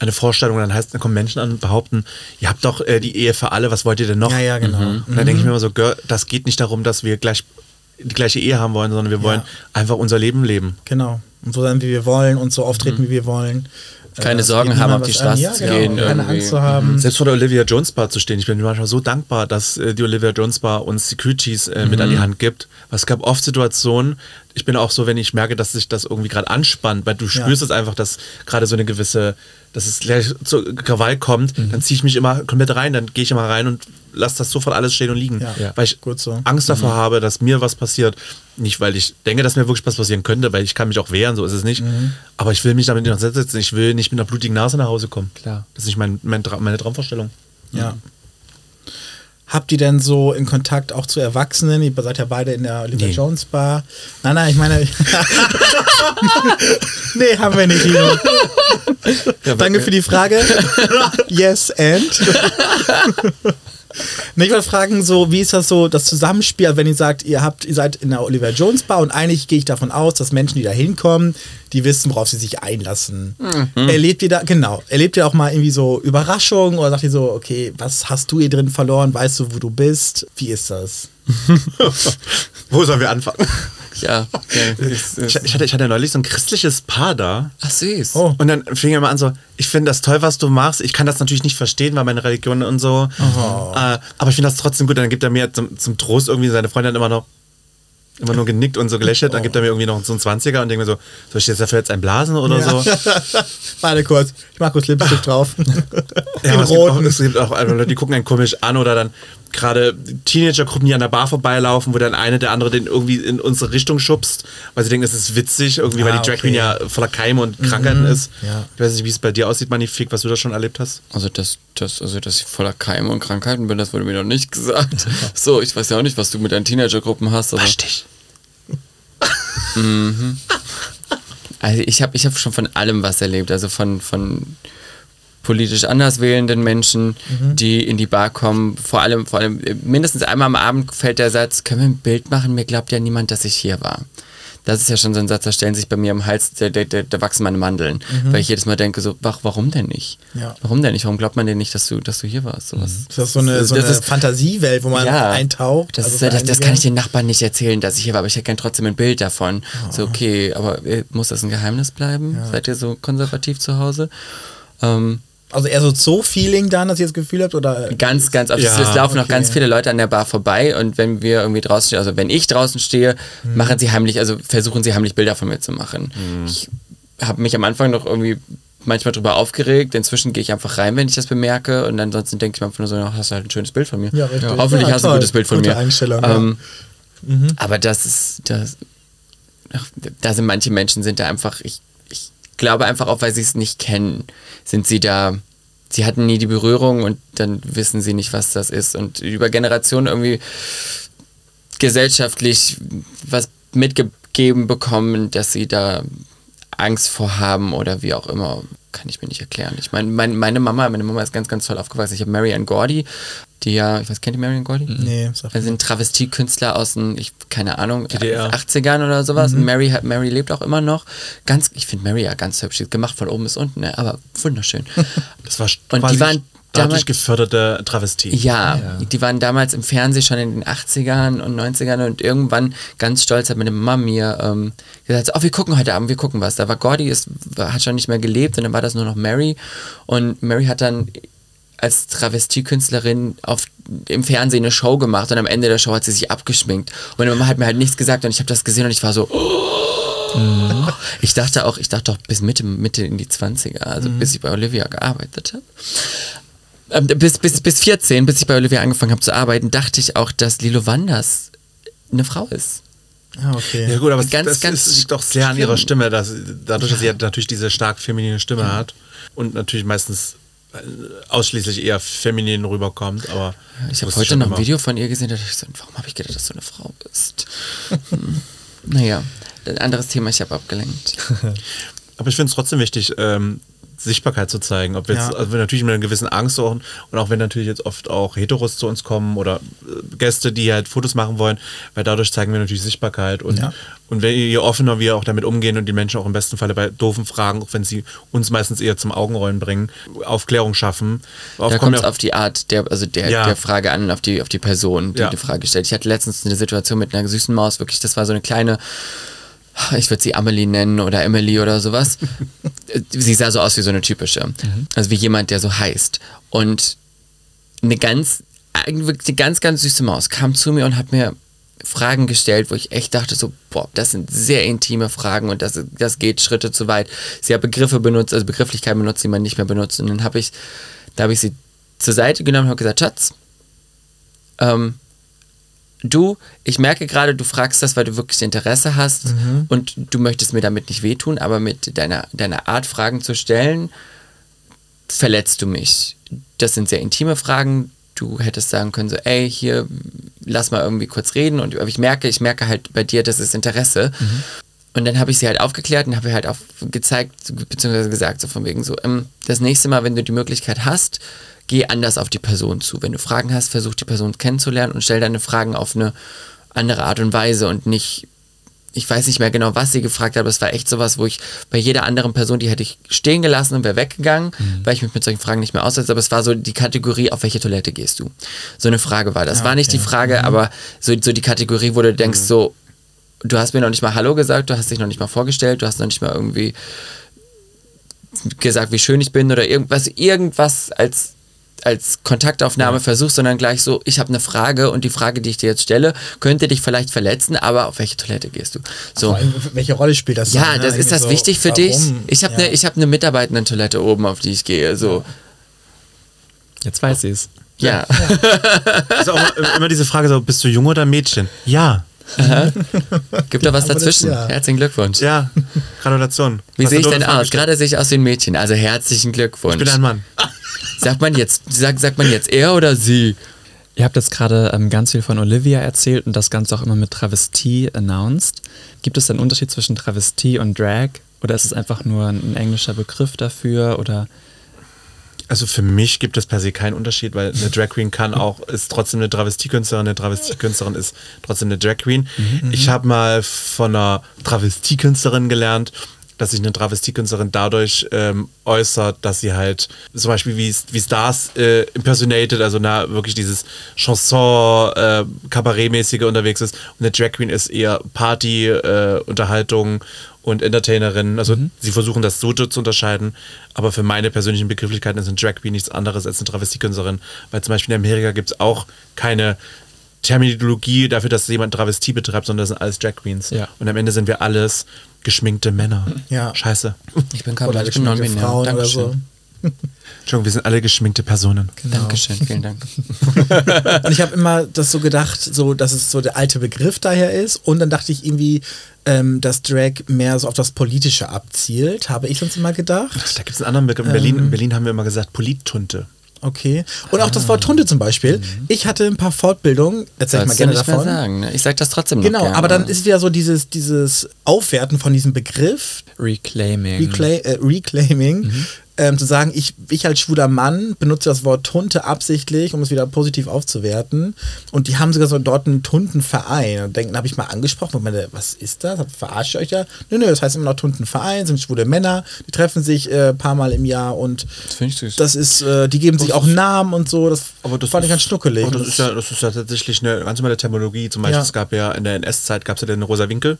eine Vorstellung. Und dann heißt, dann kommen Menschen an und behaupten, ihr habt doch äh, die Ehe für alle, was wollt ihr denn noch? Ja, ja, genau. Und dann denke ich mir immer so, Girl, das geht nicht darum, dass wir gleich die gleiche Ehe haben wollen, sondern wir wollen einfach unser Leben leben. Genau. Und so sein, wie wir wollen und so auftreten, wie wir wollen. Keine Äh, Sorgen haben, auf die. Straße ja, zu genau. gehen Keine irgendwie. Angst zu haben. Selbst vor der Olivia Jones Bar zu stehen, ich bin manchmal so dankbar, dass äh, die Olivia Jones Bar uns Securities äh, mit an die Hand gibt. Weil es gab oft Situationen, ich bin auch so, wenn ich merke, dass sich das irgendwie gerade anspannt, weil du spürst es einfach, dass gerade so eine gewisse, dass es gleich zur Krawall kommt, dann ziehe ich mich immer komplett rein, dann gehe ich immer rein und lasse das sofort alles stehen und liegen. Ja. Ja. Weil ich Gut so. Angst davor habe, dass mir was passiert. Nicht, weil ich denke, dass mir wirklich was passieren könnte, weil ich kann mich auch wehren, so ist es nicht. Aber ich will mich damit nicht noch setzen. Ich will nicht mit einer blutigen Nase nach Hause kommen. Klar. Das ist nicht mein, mein, meine Traumvorstellung. Ja. Habt ihr denn so in Kontakt auch zu Erwachsenen? Ihr seid ja beide in der Olivia Nee. Jones Bar. Nein, nein, ich meine. nee, haben wir nicht, Lino. Danke für die Frage. yes, and? Ich wollte fragen, so, wie ist das so, das Zusammenspiel, wenn ihr sagt, ihr habt, ihr seid in der Oliver Jones Bar und eigentlich gehe ich davon aus, dass Menschen, die da hinkommen, die wissen, worauf sie sich einlassen. Erlebt ihr da, genau, erlebt ihr auch mal irgendwie so Überraschungen oder sagt ihr so, okay, was hast du hier drin verloren, weißt du, wo du bist? Wie ist das? Wo sollen wir anfangen? Ja. ja ist, Ich, ich, hatte, ich hatte neulich so ein christliches Paar da. ach süß. Oh. Und dann fing er mal an so, ich finde das toll, was du machst. Ich kann das natürlich nicht verstehen, weil meine Religion und so. Äh, aber ich finde das trotzdem gut. Dann gibt er mir zum, zum Trost irgendwie seine Freundin immer noch immer nur genickt und so gelächelt. Dann gibt er mir irgendwie noch so einen 20er und denke mir so, soll ich jetzt dafür jetzt einen blasen oder so? Warte kurz. Ich mach kurz Lipstift drauf. Ja, es gibt, auch, roten. es gibt auch einfach Leute, die gucken einen komisch an oder dann gerade Teenagergruppen, die an der Bar vorbeilaufen, wo dann eine der andere den irgendwie in unsere Richtung schubst, weil sie denken, das ist witzig, irgendwie, weil Ah, die Drag Queen okay. ja voller Keime und Krankheiten ist. Ja. Ich weiß nicht, wie es bei dir aussieht, Magnifik, was du da schon erlebt hast. Also das, das, also dass ich voller Keime und Krankheiten bin, das wurde mir noch nicht gesagt. So, ich weiß ja auch nicht, was du mit deinen Teenagergruppen hast. Aber dich. Also ich habe ich hab schon von allem was erlebt. Also von, von politisch anders wählenden Menschen, die in die Bar kommen. Vor allem, vor allem, äh, mindestens einmal am Abend fällt der Satz, können wir ein Bild machen? Mir glaubt ja niemand, dass ich hier war. Das ist ja schon so ein Satz, da stellen sich bei mir am Hals, da, da, da, wachsen meine Mandeln. Weil ich jedes Mal denke, so, wach, warum denn nicht? Ja. Warum denn nicht? Warum glaubt man denn nicht, dass du, dass du hier warst? So was. Ist das so eine, so Das eine ist- Fantasiewelt, wo man Ja. eintaucht? Das, Also ist, ja- das, das kann ich den Nachbarn nicht erzählen, dass ich hier war, aber ich hätte trotzdem ein Bild davon. So, okay, aber äh, muss das ein Geheimnis bleiben? Seid ihr so konservativ zu Hause? Ähm, Also eher so Zoo-Feeling dann, dass ihr das Gefühl habt? Oder? ganz, ganz oft. Ja, es laufen noch okay. ganz viele Leute an der Bar vorbei und wenn wir irgendwie draußen stehen, also wenn ich draußen stehe, machen sie heimlich, also versuchen sie heimlich Bilder von mir zu machen. Ich habe mich am Anfang noch irgendwie manchmal drüber aufgeregt. Inzwischen gehe ich einfach rein, wenn ich das bemerke und ansonsten denke ich mir einfach nur so, "Ach, hast du halt ein schönes Bild von mir. Ja, richtig. Hoffentlich Ja, hast du ein gutes Bild von Gute mir. Einstellung, ja. ähm, Aber das ist, das, ach, da sind manche Menschen sind da einfach, ich glaube einfach auch, weil sie es nicht kennen, sind sie da, sie hatten nie die Berührung und dann wissen sie nicht, was das ist. Und über Generationen irgendwie gesellschaftlich was mitgegeben bekommen, dass sie da Angst vor haben oder wie auch immer, kann ich mir nicht erklären. Ich meine, mein, meine Mama, meine Mama ist ganz, ganz toll aufgewachsen. Ich habe Marianne Gordy, die ja, ich weiß, kennt ihr Marianne Gordy? Nee, sag Also sind Travestiekünstler aus den, ich, keine Ahnung, DDR. 80ern oder sowas. Und Mary, hat- Mary lebt auch immer noch. Ganz, ich finde Mary ja ganz hübsch. Sie ist gemacht von oben bis unten, ne? aber wunderschön. Das war Und die waren dadurch damals- geförderte Travestie. Ja, die waren damals im Fernsehen schon in den 80ern und 90ern und irgendwann ganz stolz hat meine Mama mir ähm, gesagt, oh, wir gucken heute Abend, wir gucken was. Da war Gordy, ist, hat schon nicht mehr gelebt und dann war das nur noch Mary und Mary hat dann als Travestiekünstlerin auf, im Fernsehen eine Show gemacht und am Ende der Show hat sie sich abgeschminkt. Und meine Mama hat mir halt nichts gesagt und ich habe das gesehen und ich war so, oh. Ich dachte auch, ich dachte auch bis Mitte, Mitte in die 20er, also bis ich bei Olivia gearbeitet habe. Ähm, bis, bis, bis 14, bis ich bei Olivia angefangen habe zu arbeiten, dachte ich auch, dass Lilo Wanders eine Frau ist. Ah, okay. Ja gut, aber Ganz, das ganz ist, liegt doch sehr an ihrer schlimm. Stimme, dass, dadurch, dass sie ja natürlich diese stark feminine Stimme hat und natürlich meistens äh, ausschließlich eher feminin rüberkommt, aber Ich habe heute noch ein immer. Video von ihr gesehen, da dachte ich so, warum habe ich gedacht, dass du eine Frau bist? Hm. Naja, ein anderes Thema, ich habe abgelenkt. Aber ich finde es trotzdem wichtig, ähm, Sichtbarkeit zu zeigen. Ob wir jetzt, Ja. also natürlich mit einer gewissen Angst auch, und auch wenn natürlich jetzt oft auch Heteros zu uns kommen oder äh, Gäste, die halt Fotos machen wollen, weil dadurch zeigen wir natürlich Sichtbarkeit und, Ja. und wenn, je offener wir auch damit umgehen und die Menschen auch im besten Falle bei doofen Fragen, auch wenn sie uns meistens eher zum Augenrollen bringen, Aufklärung schaffen. Oft Da kommt es auf die Art der, also der, Ja. der Frage an, auf die, auf die Person, die Ja. die Frage stellt. Ich hatte letztens eine Situation mit einer süßen Maus, wirklich, das war so eine kleine, ich würde sie Amelie nennen oder Emily oder sowas. sie sah so aus wie so eine typische. Also wie jemand, der so heißt. Und eine ganz, eigentlich wirklich eine ganz, ganz süße Maus kam zu mir und hat mir Fragen gestellt, wo ich echt dachte so, boah, das sind sehr intime Fragen und das, das geht Schritte zu weit. Sie hat Begriffe benutzt, also Begrifflichkeiten benutzt, die man nicht mehr benutzt. Und dann habe ich, da habe ich sie zur Seite genommen und habe gesagt, Schatz, ähm, du, ich merke gerade, du fragst das, weil du wirklich Interesse hast und du möchtest mir damit nicht wehtun, aber mit deiner, deiner Art, Fragen zu stellen, verletzt du mich. Das sind sehr intime Fragen. Du hättest sagen können, so, ey, hier, lass mal irgendwie kurz reden. Und aber ich merke, ich merke halt bei dir, das ist Interesse. Und dann habe ich sie halt aufgeklärt und habe halt auch gezeigt, beziehungsweise gesagt, so von wegen so, ähm, das nächste Mal, wenn du die Möglichkeit hast, geh anders auf die Person zu. Wenn du Fragen hast, versuch die Person kennenzulernen und stell deine Fragen auf eine andere Art und Weise und nicht, ich weiß nicht mehr genau, was sie gefragt hat, aber es war echt sowas, wo ich bei jeder anderen Person, die hätte ich stehen gelassen und wäre weggegangen, weil ich mich mit solchen Fragen nicht mehr aussetze, aber es war so die Kategorie, auf welche Toilette gehst du? So eine Frage war das. war nicht die Frage, aber so, so die Kategorie, wo du denkst, so, du hast mir noch nicht mal Hallo gesagt, du hast dich noch nicht mal vorgestellt, du hast noch nicht mal irgendwie gesagt, wie schön ich bin oder irgendwas, irgendwas als als Kontaktaufnahme versuchst, sondern gleich so, ich habe eine Frage und die Frage, die ich dir jetzt stelle, könnte dich vielleicht verletzen, aber auf welche Toilette gehst du? So. Allem, welche Rolle spielt das? Ja, dann, ne? das ist das so, wichtig für warum? dich? Ich habe Ja. eine ich hab ne Mitarbeitendentoilette oben, auf die ich gehe. So. Jetzt weiß sie es. Ja. Also auch immer- immer diese Frage so, bist du Junge oder Mädchen? Ja. Gibt da was dazwischen? ja. Herzlichen Glückwunsch. Ja. Gratulation. Wie sehe du ich denn aus? Gerade sehe ich aus wie ein Mädchen. Also herzlichen Glückwunsch. Ich bin ein Mann. Sagt man jetzt, sagt, sagt man jetzt er oder sie? Ihr habt jetzt gerade ähm, ganz viel von Olivia erzählt und das Ganze auch immer mit Travestie announced. Gibt es einen Unterschied zwischen Travestie und Drag? Oder ist es einfach nur ein englischer Begriff dafür? Oder Also für mich gibt es per se keinen Unterschied, weil eine Drag Queen kann auch, ist trotzdem eine Travestiekünstlerin, eine Travestiekünstlerin ist trotzdem eine Drag Queen. Ich habe mal von einer Travestiekünstlerin gelernt, dass sich eine Travestiekünstlerin dadurch ähm, äußert, dass sie halt zum Beispiel wie, wie Stars äh, impersonated, also na, wirklich dieses Chanson, äh, Kabarettmäßige unterwegs ist. Und eine Drag Queen ist eher Party, äh, Unterhaltung und Entertainerin. Also sie versuchen das so zu unterscheiden. Aber für meine persönlichen Begrifflichkeiten ist eine Drag Queen nichts anderes als eine Travestiekünstlerin. Weil zum Beispiel in Amerika gibt es auch keine Terminologie dafür, dass jemand Travestie betreibt, sondern das sind alles Drag Queens. Ja. Und am Ende sind wir alles geschminkte Männer. Ja. Scheiße. Ich bin non geschminkte Frauen oder so. Entschuldigung, wir sind alle geschminkte Personen. Dankeschön, vielen Dank. Und ich habe immer das so gedacht, so dass es so der alte Begriff daher ist. Und dann dachte ich irgendwie, ähm, dass Drag mehr so auf das Politische abzielt, habe ich sonst immer gedacht. Da gibt es einen anderen Begriff. In Berlin, in Berlin haben wir immer gesagt Polittunte. Okay. Und auch das Wort Hunde zum Beispiel. Ich hatte ein paar Fortbildungen, erzähl ich mal Sollst du gerne nicht mehr davon. sagen. Ne? Ich sag das trotzdem noch Genau, gerne. aber dann ist wieder so dieses, dieses Aufwerten von diesem Begriff, Reclaiming? Recla äh, Reclaiming, ähm, zu sagen, ich, ich als schwuler Mann benutze das Wort Tunte absichtlich, um es wieder positiv aufzuwerten. Und die haben sogar so dort einen Tuntenverein. Und denken, habe ich mal angesprochen, und meine, was ist das? Verarscht ihr euch ja? Nö, nö, das heißt immer noch Tuntenverein, sind schwule Männer, die treffen sich äh, ein paar Mal im Jahr und Das ich das ist, äh, die geben sich auch Namen und so. Das, Aber das fand ich ist- ganz schnuckelig. Und das, ist ja, das ist ja tatsächlich eine ganz normale Terminologie. Zum Beispiel, Ja. es gab ja in der NS-Zeit gab es ja den Rosa Winkel.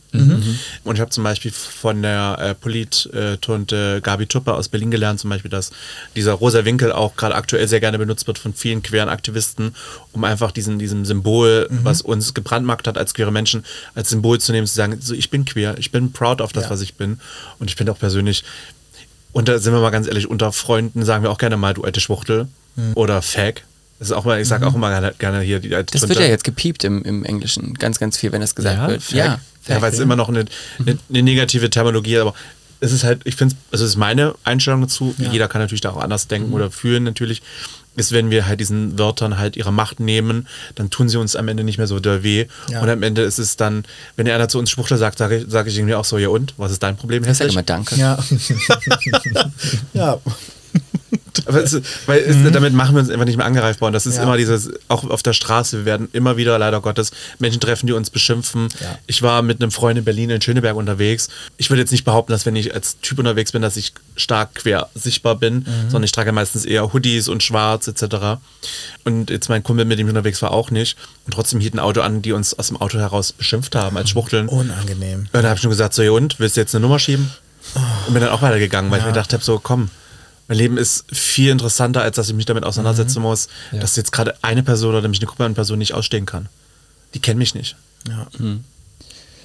Und ich habe zum Beispiel von der äh, Polit-Tunte Gabi Tupper aus Berlin gelernt, zum Beispiel, dass dieser rosa Winkel auch gerade aktuell sehr gerne benutzt wird von vielen queeren Aktivisten, um einfach diesen, diesem Symbol, was uns gebrandmarkt hat als queere Menschen, als Symbol zu nehmen, zu sagen, so ich bin queer, ich bin proud auf das, Ja. was ich bin. Und ich bin auch persönlich und da sind wir mal ganz ehrlich, unter Freunden sagen wir auch gerne mal, du alte Schwuchtel oder Fag. Das ist auch mal, ich sage auch immer gerne, hier die alte das wird ja jetzt gepiept im, im Englischen. Ganz, ganz viel, wenn das gesagt Ja? wird. Fag. Ja. ja, weil es immer noch eine, eine, eine negative Terminologie ist, aber es ist halt, ich finde also es ist meine Einstellung dazu, Ja. jeder kann natürlich da auch anders denken oder fühlen natürlich, ist, wenn wir halt diesen Wörtern halt ihre Macht nehmen, dann tun sie uns am Ende nicht mehr so doll weh. Ja. Und am Ende ist es dann, wenn einer zu uns Schwuchtel sagt, sage ich, sag ich irgendwie auch so, ja und, was ist dein Problem? Ich sag hässlich? immer Danke. ja. ja. Es, weil es, damit machen wir uns einfach nicht mehr angreifbar. Und das ist Ja. immer dieses, auch auf der Straße, wir werden immer wieder, leider Gottes, Menschen treffen, die uns beschimpfen. Ja. Ich war mit einem Freund in Berlin, in Schöneberg unterwegs. Ich würde jetzt nicht behaupten, dass wenn ich als Typ unterwegs bin, dass ich stark quer sichtbar bin, sondern ich trage meistens eher Hoodies und schwarz etc. Und jetzt mein Kumpel, mit dem ich unterwegs war, auch nicht. Und trotzdem hielt ein Auto an, die uns aus dem Auto heraus beschimpft haben als Schwuchteln. Unangenehm. Und da habe ich schon gesagt, so, ja und, willst du jetzt eine Nummer schieben? Und bin dann auch weitergegangen, weil ich mir gedacht habe, so, komm, mein Leben ist viel interessanter, als dass ich mich damit auseinandersetzen muss, dass jetzt gerade eine Person oder mich eine Gruppe an Personen nicht ausstehen kann. Die kennen mich nicht. Ja.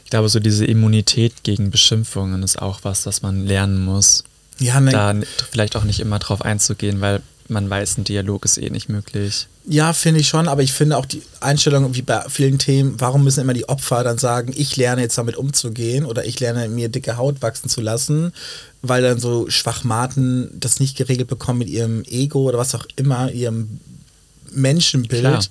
Ich glaube, so diese Immunität gegen Beschimpfungen ist auch was, das man lernen muss. Ja, ne, Da vielleicht auch nicht immer drauf einzugehen, weil man weiß, ein Dialog ist eh nicht möglich. Ja, finde ich schon, aber ich finde auch die Einstellung, wie bei vielen Themen, warum müssen immer die Opfer dann sagen, ich lerne jetzt damit umzugehen oder ich lerne mir dicke Haut wachsen zu lassen, weil dann so Schwachmaten das nicht geregelt bekommen mit ihrem Ego oder was auch immer, ihrem Menschenbild, Klar.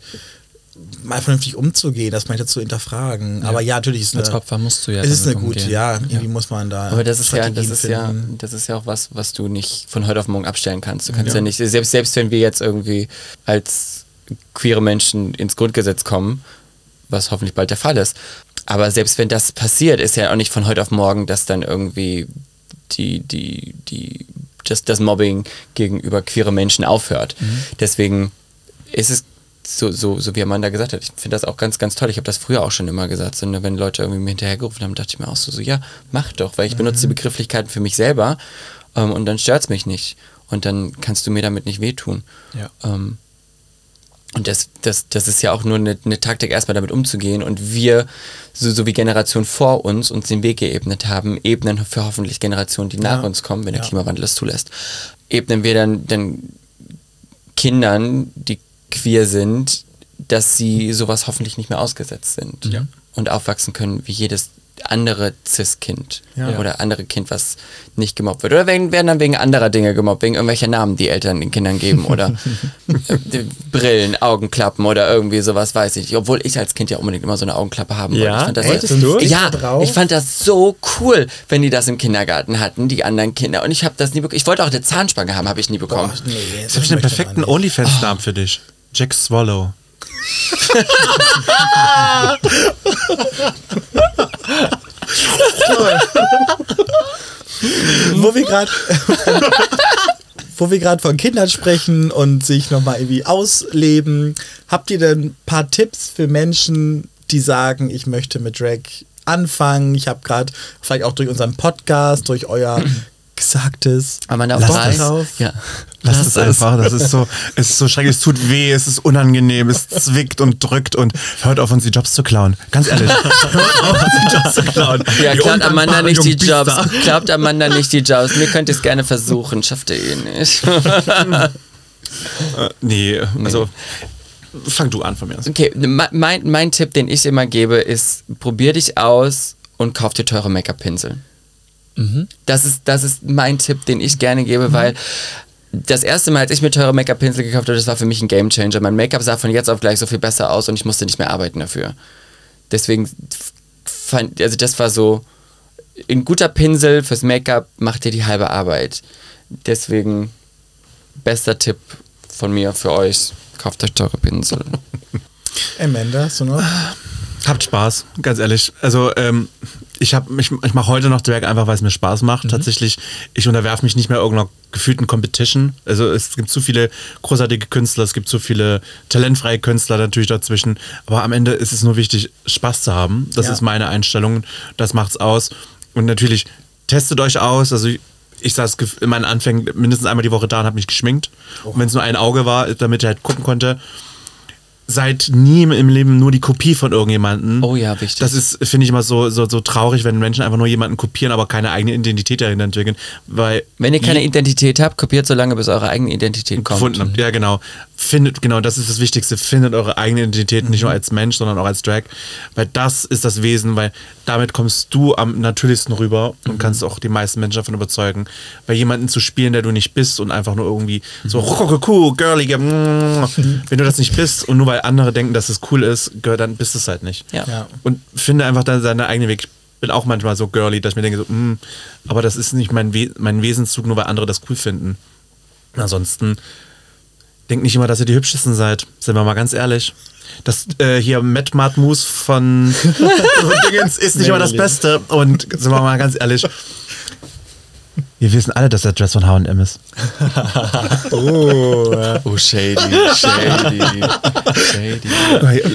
mal vernünftig umzugehen, das mal zu hinterfragen. Aber ja, natürlich ist Als eine, Opfer musst du ja es ist eine gute, ja, irgendwie muss man da Aber das ist ja, das ist ja, das ist ja auch was, was du nicht von heute auf morgen abstellen kannst. Du kannst ja, nicht, selbst, selbst wenn wir jetzt irgendwie als queere Menschen ins Grundgesetz kommen, was hoffentlich bald der Fall ist. Aber selbst wenn das passiert, ist ja auch nicht von heute auf morgen, dass dann irgendwie die, die, die, das, das Mobbing gegenüber queere Menschen aufhört. Deswegen ist es so, so, so wie Amanda gesagt hat, ich finde das auch ganz, ganz toll. Ich habe das früher auch schon immer gesagt. So, ne, wenn Leute irgendwie mir hinterhergerufen haben, dachte ich mir auch so, so ja, mach doch, weil ich benutze die Begrifflichkeiten für mich selber ähm, und dann stört es mich nicht. Und dann kannst du mir damit nicht wehtun. Ja. Ähm, und das, das, das ist ja auch nur eine, eine Taktik, erstmal damit umzugehen. Und wir, so, so wie Generationen vor uns, uns den Weg geebnet haben, ebnen für hoffentlich Generationen, die nach uns kommen, wenn der Klimawandel es zulässt, ebnen wir dann, dann Kindern, die queer sind, dass sie sowas hoffentlich nicht mehr ausgesetzt sind. Und aufwachsen können wie jedes andere Cis-Kind Ja. oder andere Kind, was nicht gemobbt wird. Oder werden, werden dann wegen anderer Dinge gemobbt, wegen irgendwelcher Namen, die Eltern den Kindern geben oder äh, Brillen, Augenklappen oder irgendwie sowas, weiß ich nicht. Obwohl ich als Kind ja unbedingt immer so eine Augenklappe haben wollte. Ja? Ich fand das, Echt? Du? ja, drauf? ich fand das so cool, wenn die das im Kindergarten hatten, die anderen Kinder. Und ich habe das nie bekommen. Ich wollte auch eine Zahnspange haben, habe ich nie bekommen. Nee, Jetzt habe ich den perfekten OnlyFans-Namen für dich. Jack Swallow. Wo wir gerade wo wir gerade von Kindern sprechen und sich nochmal irgendwie ausleben, habt ihr denn ein paar Tipps für Menschen, die sagen, ich möchte mit Drag anfangen? Ich habe gerade vielleicht auch durch unseren Podcast, durch euer Gesagtes Lass auf das drei. drauf. Ja. Lass es einfach, das ist so, es ist so schrecklich, es tut weh, es ist unangenehm, es zwickt und drückt und hört auf, uns die Jobs zu klauen. Ganz ehrlich. hört auf, uns die Jobs zu klauen. Ja, Die klaut Amanda nicht die Jobs. Glaubt Amanda nicht die Jobs. Mir könnt ihr es gerne versuchen, schafft ihr eh nicht. Äh, nee, also fang du an von mir aus. Okay, me- mein, mein Tipp, den ich immer gebe, ist, probier dich aus und kauf dir teure Make-up-Pinsel. Das, ist, das ist mein Tipp, den ich gerne gebe, weil das erste Mal, als ich mir teure Make-up-Pinsel gekauft habe, das war für mich ein Gamechanger. Mein Make-up sah von jetzt auf gleich so viel besser aus und ich musste nicht mehr arbeiten dafür. Deswegen fand, also das war so, ein guter Pinsel fürs Make-up macht dir die halbe Arbeit. Deswegen, bester Tipp von mir für euch, kauft euch teure Pinsel. Amanda, du noch? Habt Spaß, ganz ehrlich. Also ähm, ich habe ich, ich mache heute noch Drag einfach, weil es mir Spaß macht. Tatsächlich, ich unterwerfe mich nicht mehr irgendeiner gefühlten Competition. Also es gibt zu viele großartige Künstler, es gibt zu viele talentfreie Künstler natürlich dazwischen. Aber am Ende ist es nur wichtig, Spaß zu haben. Das Ja. ist meine Einstellung. Das macht's aus. Und natürlich testet euch aus. Also ich, saß in meinen Anfängen mindestens einmal die Woche da und habe mich geschminkt. Und wenn es nur ein Auge war, damit ich halt gucken konnte, seid nie im Leben nur die Kopie von irgendjemandem. Oh ja, wichtig. Das ist, finde ich immer so, so, so traurig, wenn Menschen einfach nur jemanden kopieren, aber keine eigene Identität darin entwickeln. Weil Wenn ihr keine Identität habt, kopiert so lange, bis eure eigene Identität kommt. gefunden habt. Ja, genau. Findet, genau, das ist das Wichtigste. Findet eure eigene Identität, nicht nur als Mensch, sondern auch als Drag. Weil das ist das Wesen, weil damit kommst du am natürlichsten rüber und kannst auch die meisten Menschen davon überzeugen. Weil jemanden zu spielen, der du nicht bist und einfach nur irgendwie so rokokoku, girly, mm, wenn du das nicht bist und nur weil andere denken, dass es cool ist, gehört, dann bist du es halt nicht. Ja. Ja. Und finde einfach dann seinen eigenen Weg. Ich bin auch manchmal so girly, dass ich mir denke, so, mm, aber das ist nicht mein, We mein Wesenszug, nur weil andere das cool finden. Ansonsten denkt nicht immer, dass ihr die hübschesten seid. Sind wir mal ganz ehrlich. Das äh, hier Matt Mart Mousse von Dingens ist nicht immer das Beste. Und sind wir mal ganz ehrlich. Wir wissen alle, dass der Dress von H&M ist. Oh, shady, shady, shady.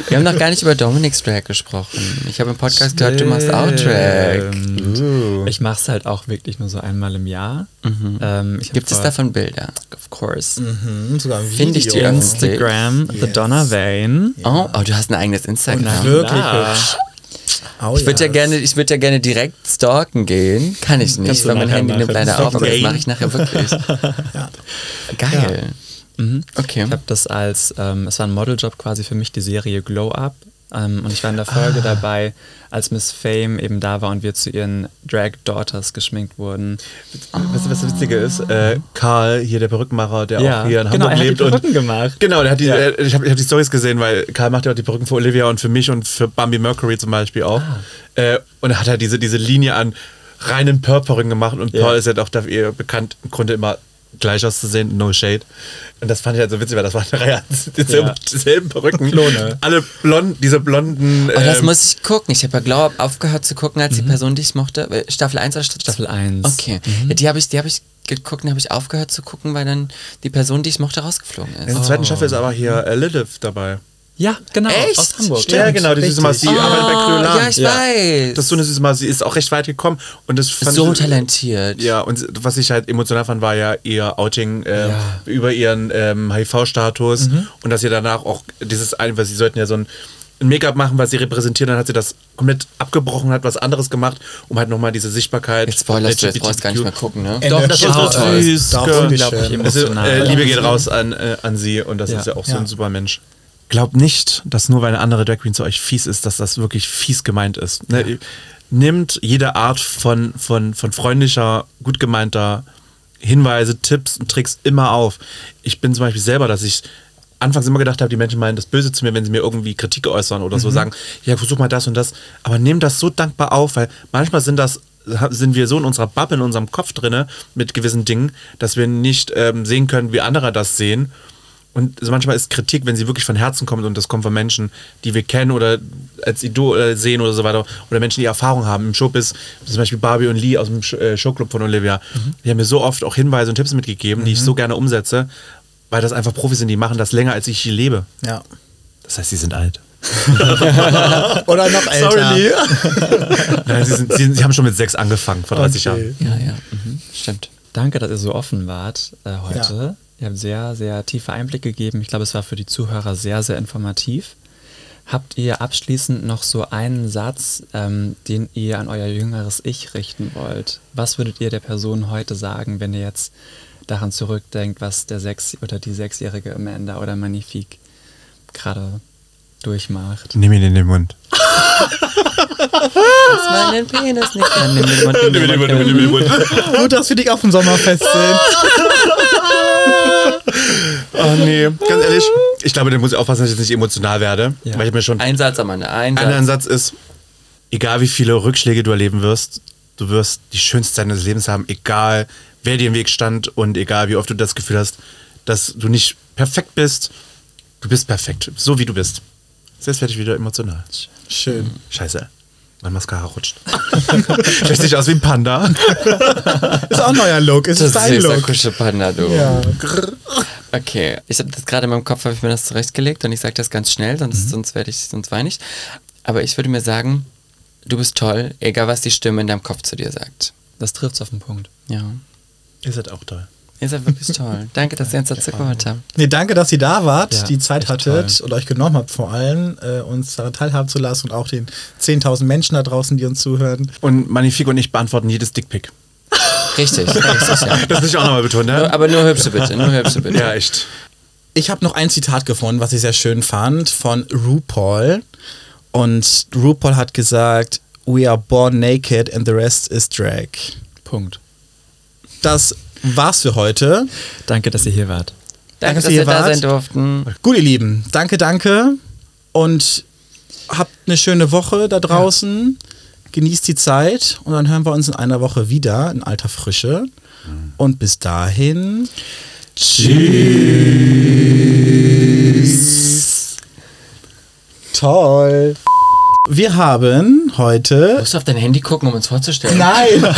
Wir haben noch gar nicht über Dominic's Drag gesprochen. Ich habe im Podcast gehört, du machst auch Drag. Ich mache es halt auch wirklich nur so einmal im Jahr. Ähm, ich hab Gibt es davon Bilder? Of course. Hm, sogar ein Finde ich die Video. Instagram, The Yes. Donna Vane. Oh, oh, du hast ein eigenes Instagram. Wirklich klar. hübsch. Oh, Ich würde ja yes. gerne, ich würde ja gerne direkt stalken gehen. Kann ich nicht, weil mein Handy nimmt leider auf, aber das mache ich nachher wirklich. Geil. Okay. Ich habe das als, ähm, es war ein Modeljob quasi für mich, die Serie Glow Up. Ähm, und ich war in der Folge dabei, als Miss Fame eben da war und wir zu ihren Drag Daughters geschminkt wurden. Weißt du, was das Witzige ist? Äh, Karl, hier der Perückenmacher, der Ja, auch hier in genau, Hamburg er hat die lebt. und Perücken gemacht. Genau, der hat die, Ja. äh, ich habe hab die Stories gesehen, weil Karl macht ja auch die Perücken für Olivia und für mich und für Bambi Mercury zum Beispiel auch. Äh, und er hat halt diese, diese Linie an reinen Pearl-Perücken gemacht und. Pearl ist ja doch dafür bekannt, im Grunde immer gleich auszusehen, no shade. Und das fand ich halt so witzig, weil das waren Reihe dieselben, Ja. dieselben Perücken. Klone. Alle blond, diese blonden. Oh, das ähm, muss ich gucken. Ich habe ja Up aufgehört zu gucken, als die Person, die ich mochte. Äh, Staffel 1 oder Staffel Staffel 1. Okay. Ja, die habe ich, die ich geguckt und habe ich aufgehört zu gucken, weil dann die Person, die ich mochte, rausgeflogen In ist. der zweiten Staffel ist aber hier äh, Lilith dabei. Ja, genau. Echt? Aus Hamburg. Stimmt. ja, genau, die süße Maus, die richtig. arbeitet bei Kryolan. ja, ich weiß. Das ist so eine süße sie ist auch recht weit gekommen. Und das fand so ich- talentiert. Ja, und was ich halt emotional fand, war ja ihr Outing ähm, Ja. über ihren ähm, HIV-Status und dass sie danach auch dieses weil sie sollten ja so ein, ein Make-up machen, was sie repräsentieren, dann hat sie das komplett abgebrochen, hat was anderes gemacht, um halt nochmal diese Sichtbarkeit. Jetzt spoilerst du, jetzt brauchst du gar nicht mehr gucken, ne? Doch, das Ja, ist so toll. süß. Äh, Liebe geht raus an, äh, an sie und das Ja. ist ja auch so Ja. ein super Mensch. Glaubt nicht, dass nur weil eine andere Drag Queen zu euch fies ist, dass das wirklich fies gemeint ist. Ne? Nimmt jede Art von, von, von freundlicher, gut gemeinter Hinweise, Tipps und Tricks immer auf. Ich bin zum Beispiel selber, dass ich anfangs immer gedacht habe, die Menschen meinen das Böse zu mir, wenn sie mir irgendwie Kritik äußern oder so sagen, ja, versuch mal das und das. Aber nimm das so dankbar auf, weil manchmal sind das sind wir so in unserer Bubble, in unserem Kopf drinne mit gewissen Dingen, dass wir nicht ähm, sehen können, wie andere das sehen. Und so manchmal ist Kritik, wenn sie wirklich von Herzen kommt und das kommt von Menschen, die wir kennen oder als Idol äh, sehen oder so weiter, oder Menschen, die Erfahrung haben im Showbiz, zum Beispiel Barbie und Lee aus dem äh, Showclub von Olivia, die haben mir so oft auch Hinweise und Tipps mitgegeben, die ich so gerne umsetze, weil das einfach Profis sind, die machen das länger, als ich hier lebe. Ja. Das heißt, sie sind alt. Oder noch älter. Sorry, Lee. Nein, sie, sind, sie, sie haben schon mit sechs angefangen, vor 30 Okay. Jahren. Ja, ja, mhm. stimmt. Danke, dass ihr so offen wart äh, heute. Ihr habt sehr, sehr tiefe Einblicke gegeben. Ich glaube, es war für die Zuhörer sehr, sehr informativ. Habt ihr abschließend noch so einen Satz, ähm, den ihr an euer jüngeres Ich richten wollt? Was würdet ihr der Person heute sagen, wenn ihr jetzt daran zurückdenkt, was der sechs oder die sechsjährige Amanda oder Magnifique gerade durchmacht? Nimm ihn in den Mund. Lass meinen Penis nicht an. Nimm den Mund, nimm den Mund, nimm den Mund. Gut, dass wir dich auf dem Sommerfest sehen. Oh nee, ganz ehrlich, ich glaube, da muss ich aufpassen, dass ich jetzt nicht emotional werde. Ja. Weil ich mir schon Ein Satz, Amanda, ein Ein Satz. Satz ist, egal wie viele Rückschläge du erleben wirst, du wirst die schönste Zeit deines Lebens haben, egal wer dir im Weg stand und egal wie oft du das Gefühl hast, dass du nicht perfekt bist. Du bist perfekt, so wie du bist. Jetzt werde ich wieder emotional. Schön. Scheiße, mein Mascara rutscht. Lässt sich aus wie ein Panda. Ist auch ein neuer Look. Ist Das es ist dein dieser Look? Kuschelpanda, du. Ja. Okay, ich habe das gerade in meinem Kopf, habe ich mir das zurechtgelegt und ich sage das ganz schnell, sonst, Mhm. sonst werde ich, sonst weine ich. Aber ich würde mir sagen, du bist toll, egal was die Stimme in deinem Kopf zu dir sagt. Das trifft auf den Punkt. Ja. Ihr seid auch toll. Ihr seid wirklich toll. Danke, dass ihr uns dazu geholt habt. Nee, danke, dass ihr da wart, Ja, die Zeit hattet toll. und euch genommen habt, vor allem äh, uns daran teilhaben zu lassen und auch den 10.000 Menschen da draußen, die uns zuhören. Und Magnifique und ich beantworten jedes Dickpick. Richtig, richtig, ja. Das will ich auch nochmal betonen, ne? aber nur hübsche bitte, nur hübsche bitte. Ja, echt. Ich habe noch ein Zitat gefunden, was ich sehr schön fand, von RuPaul. Und RuPaul hat gesagt, We are born naked and the rest is drag. Punkt. Das war's für heute. Danke, dass ihr hier wart. Danke, dass dass ihr wir da wart. sein durften. Gut, ihr Lieben, danke, danke. Und habt eine schöne Woche da draußen. Genießt die Zeit und dann hören wir uns in einer Woche wieder in alter Frische. Und bis dahin. Tschüss. Toll. Wir haben heute. Musst du auf dein Handy gucken, um uns vorzustellen? Nein!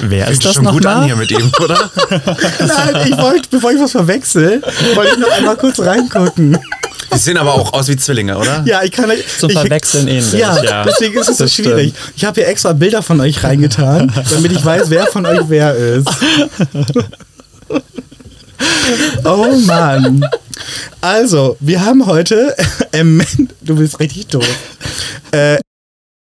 Wer Fängt schon gut an hier mit ihm, oder? Nein, ich wollte, bevor ich was verwechsel, wollte ich noch einmal kurz reingucken. Die sehen aber auch aus wie Zwillinge, oder? Ja, ich kann Zum ich, Verwechseln ähnlich. Ja, ja. deswegen ist es so Das schwierig. Ich habe hier extra Bilder von euch reingetan, damit ich weiß, wer von euch wer ist. Oh Mann. Also, wir haben heute, Am- du bist richtig doof. Äh,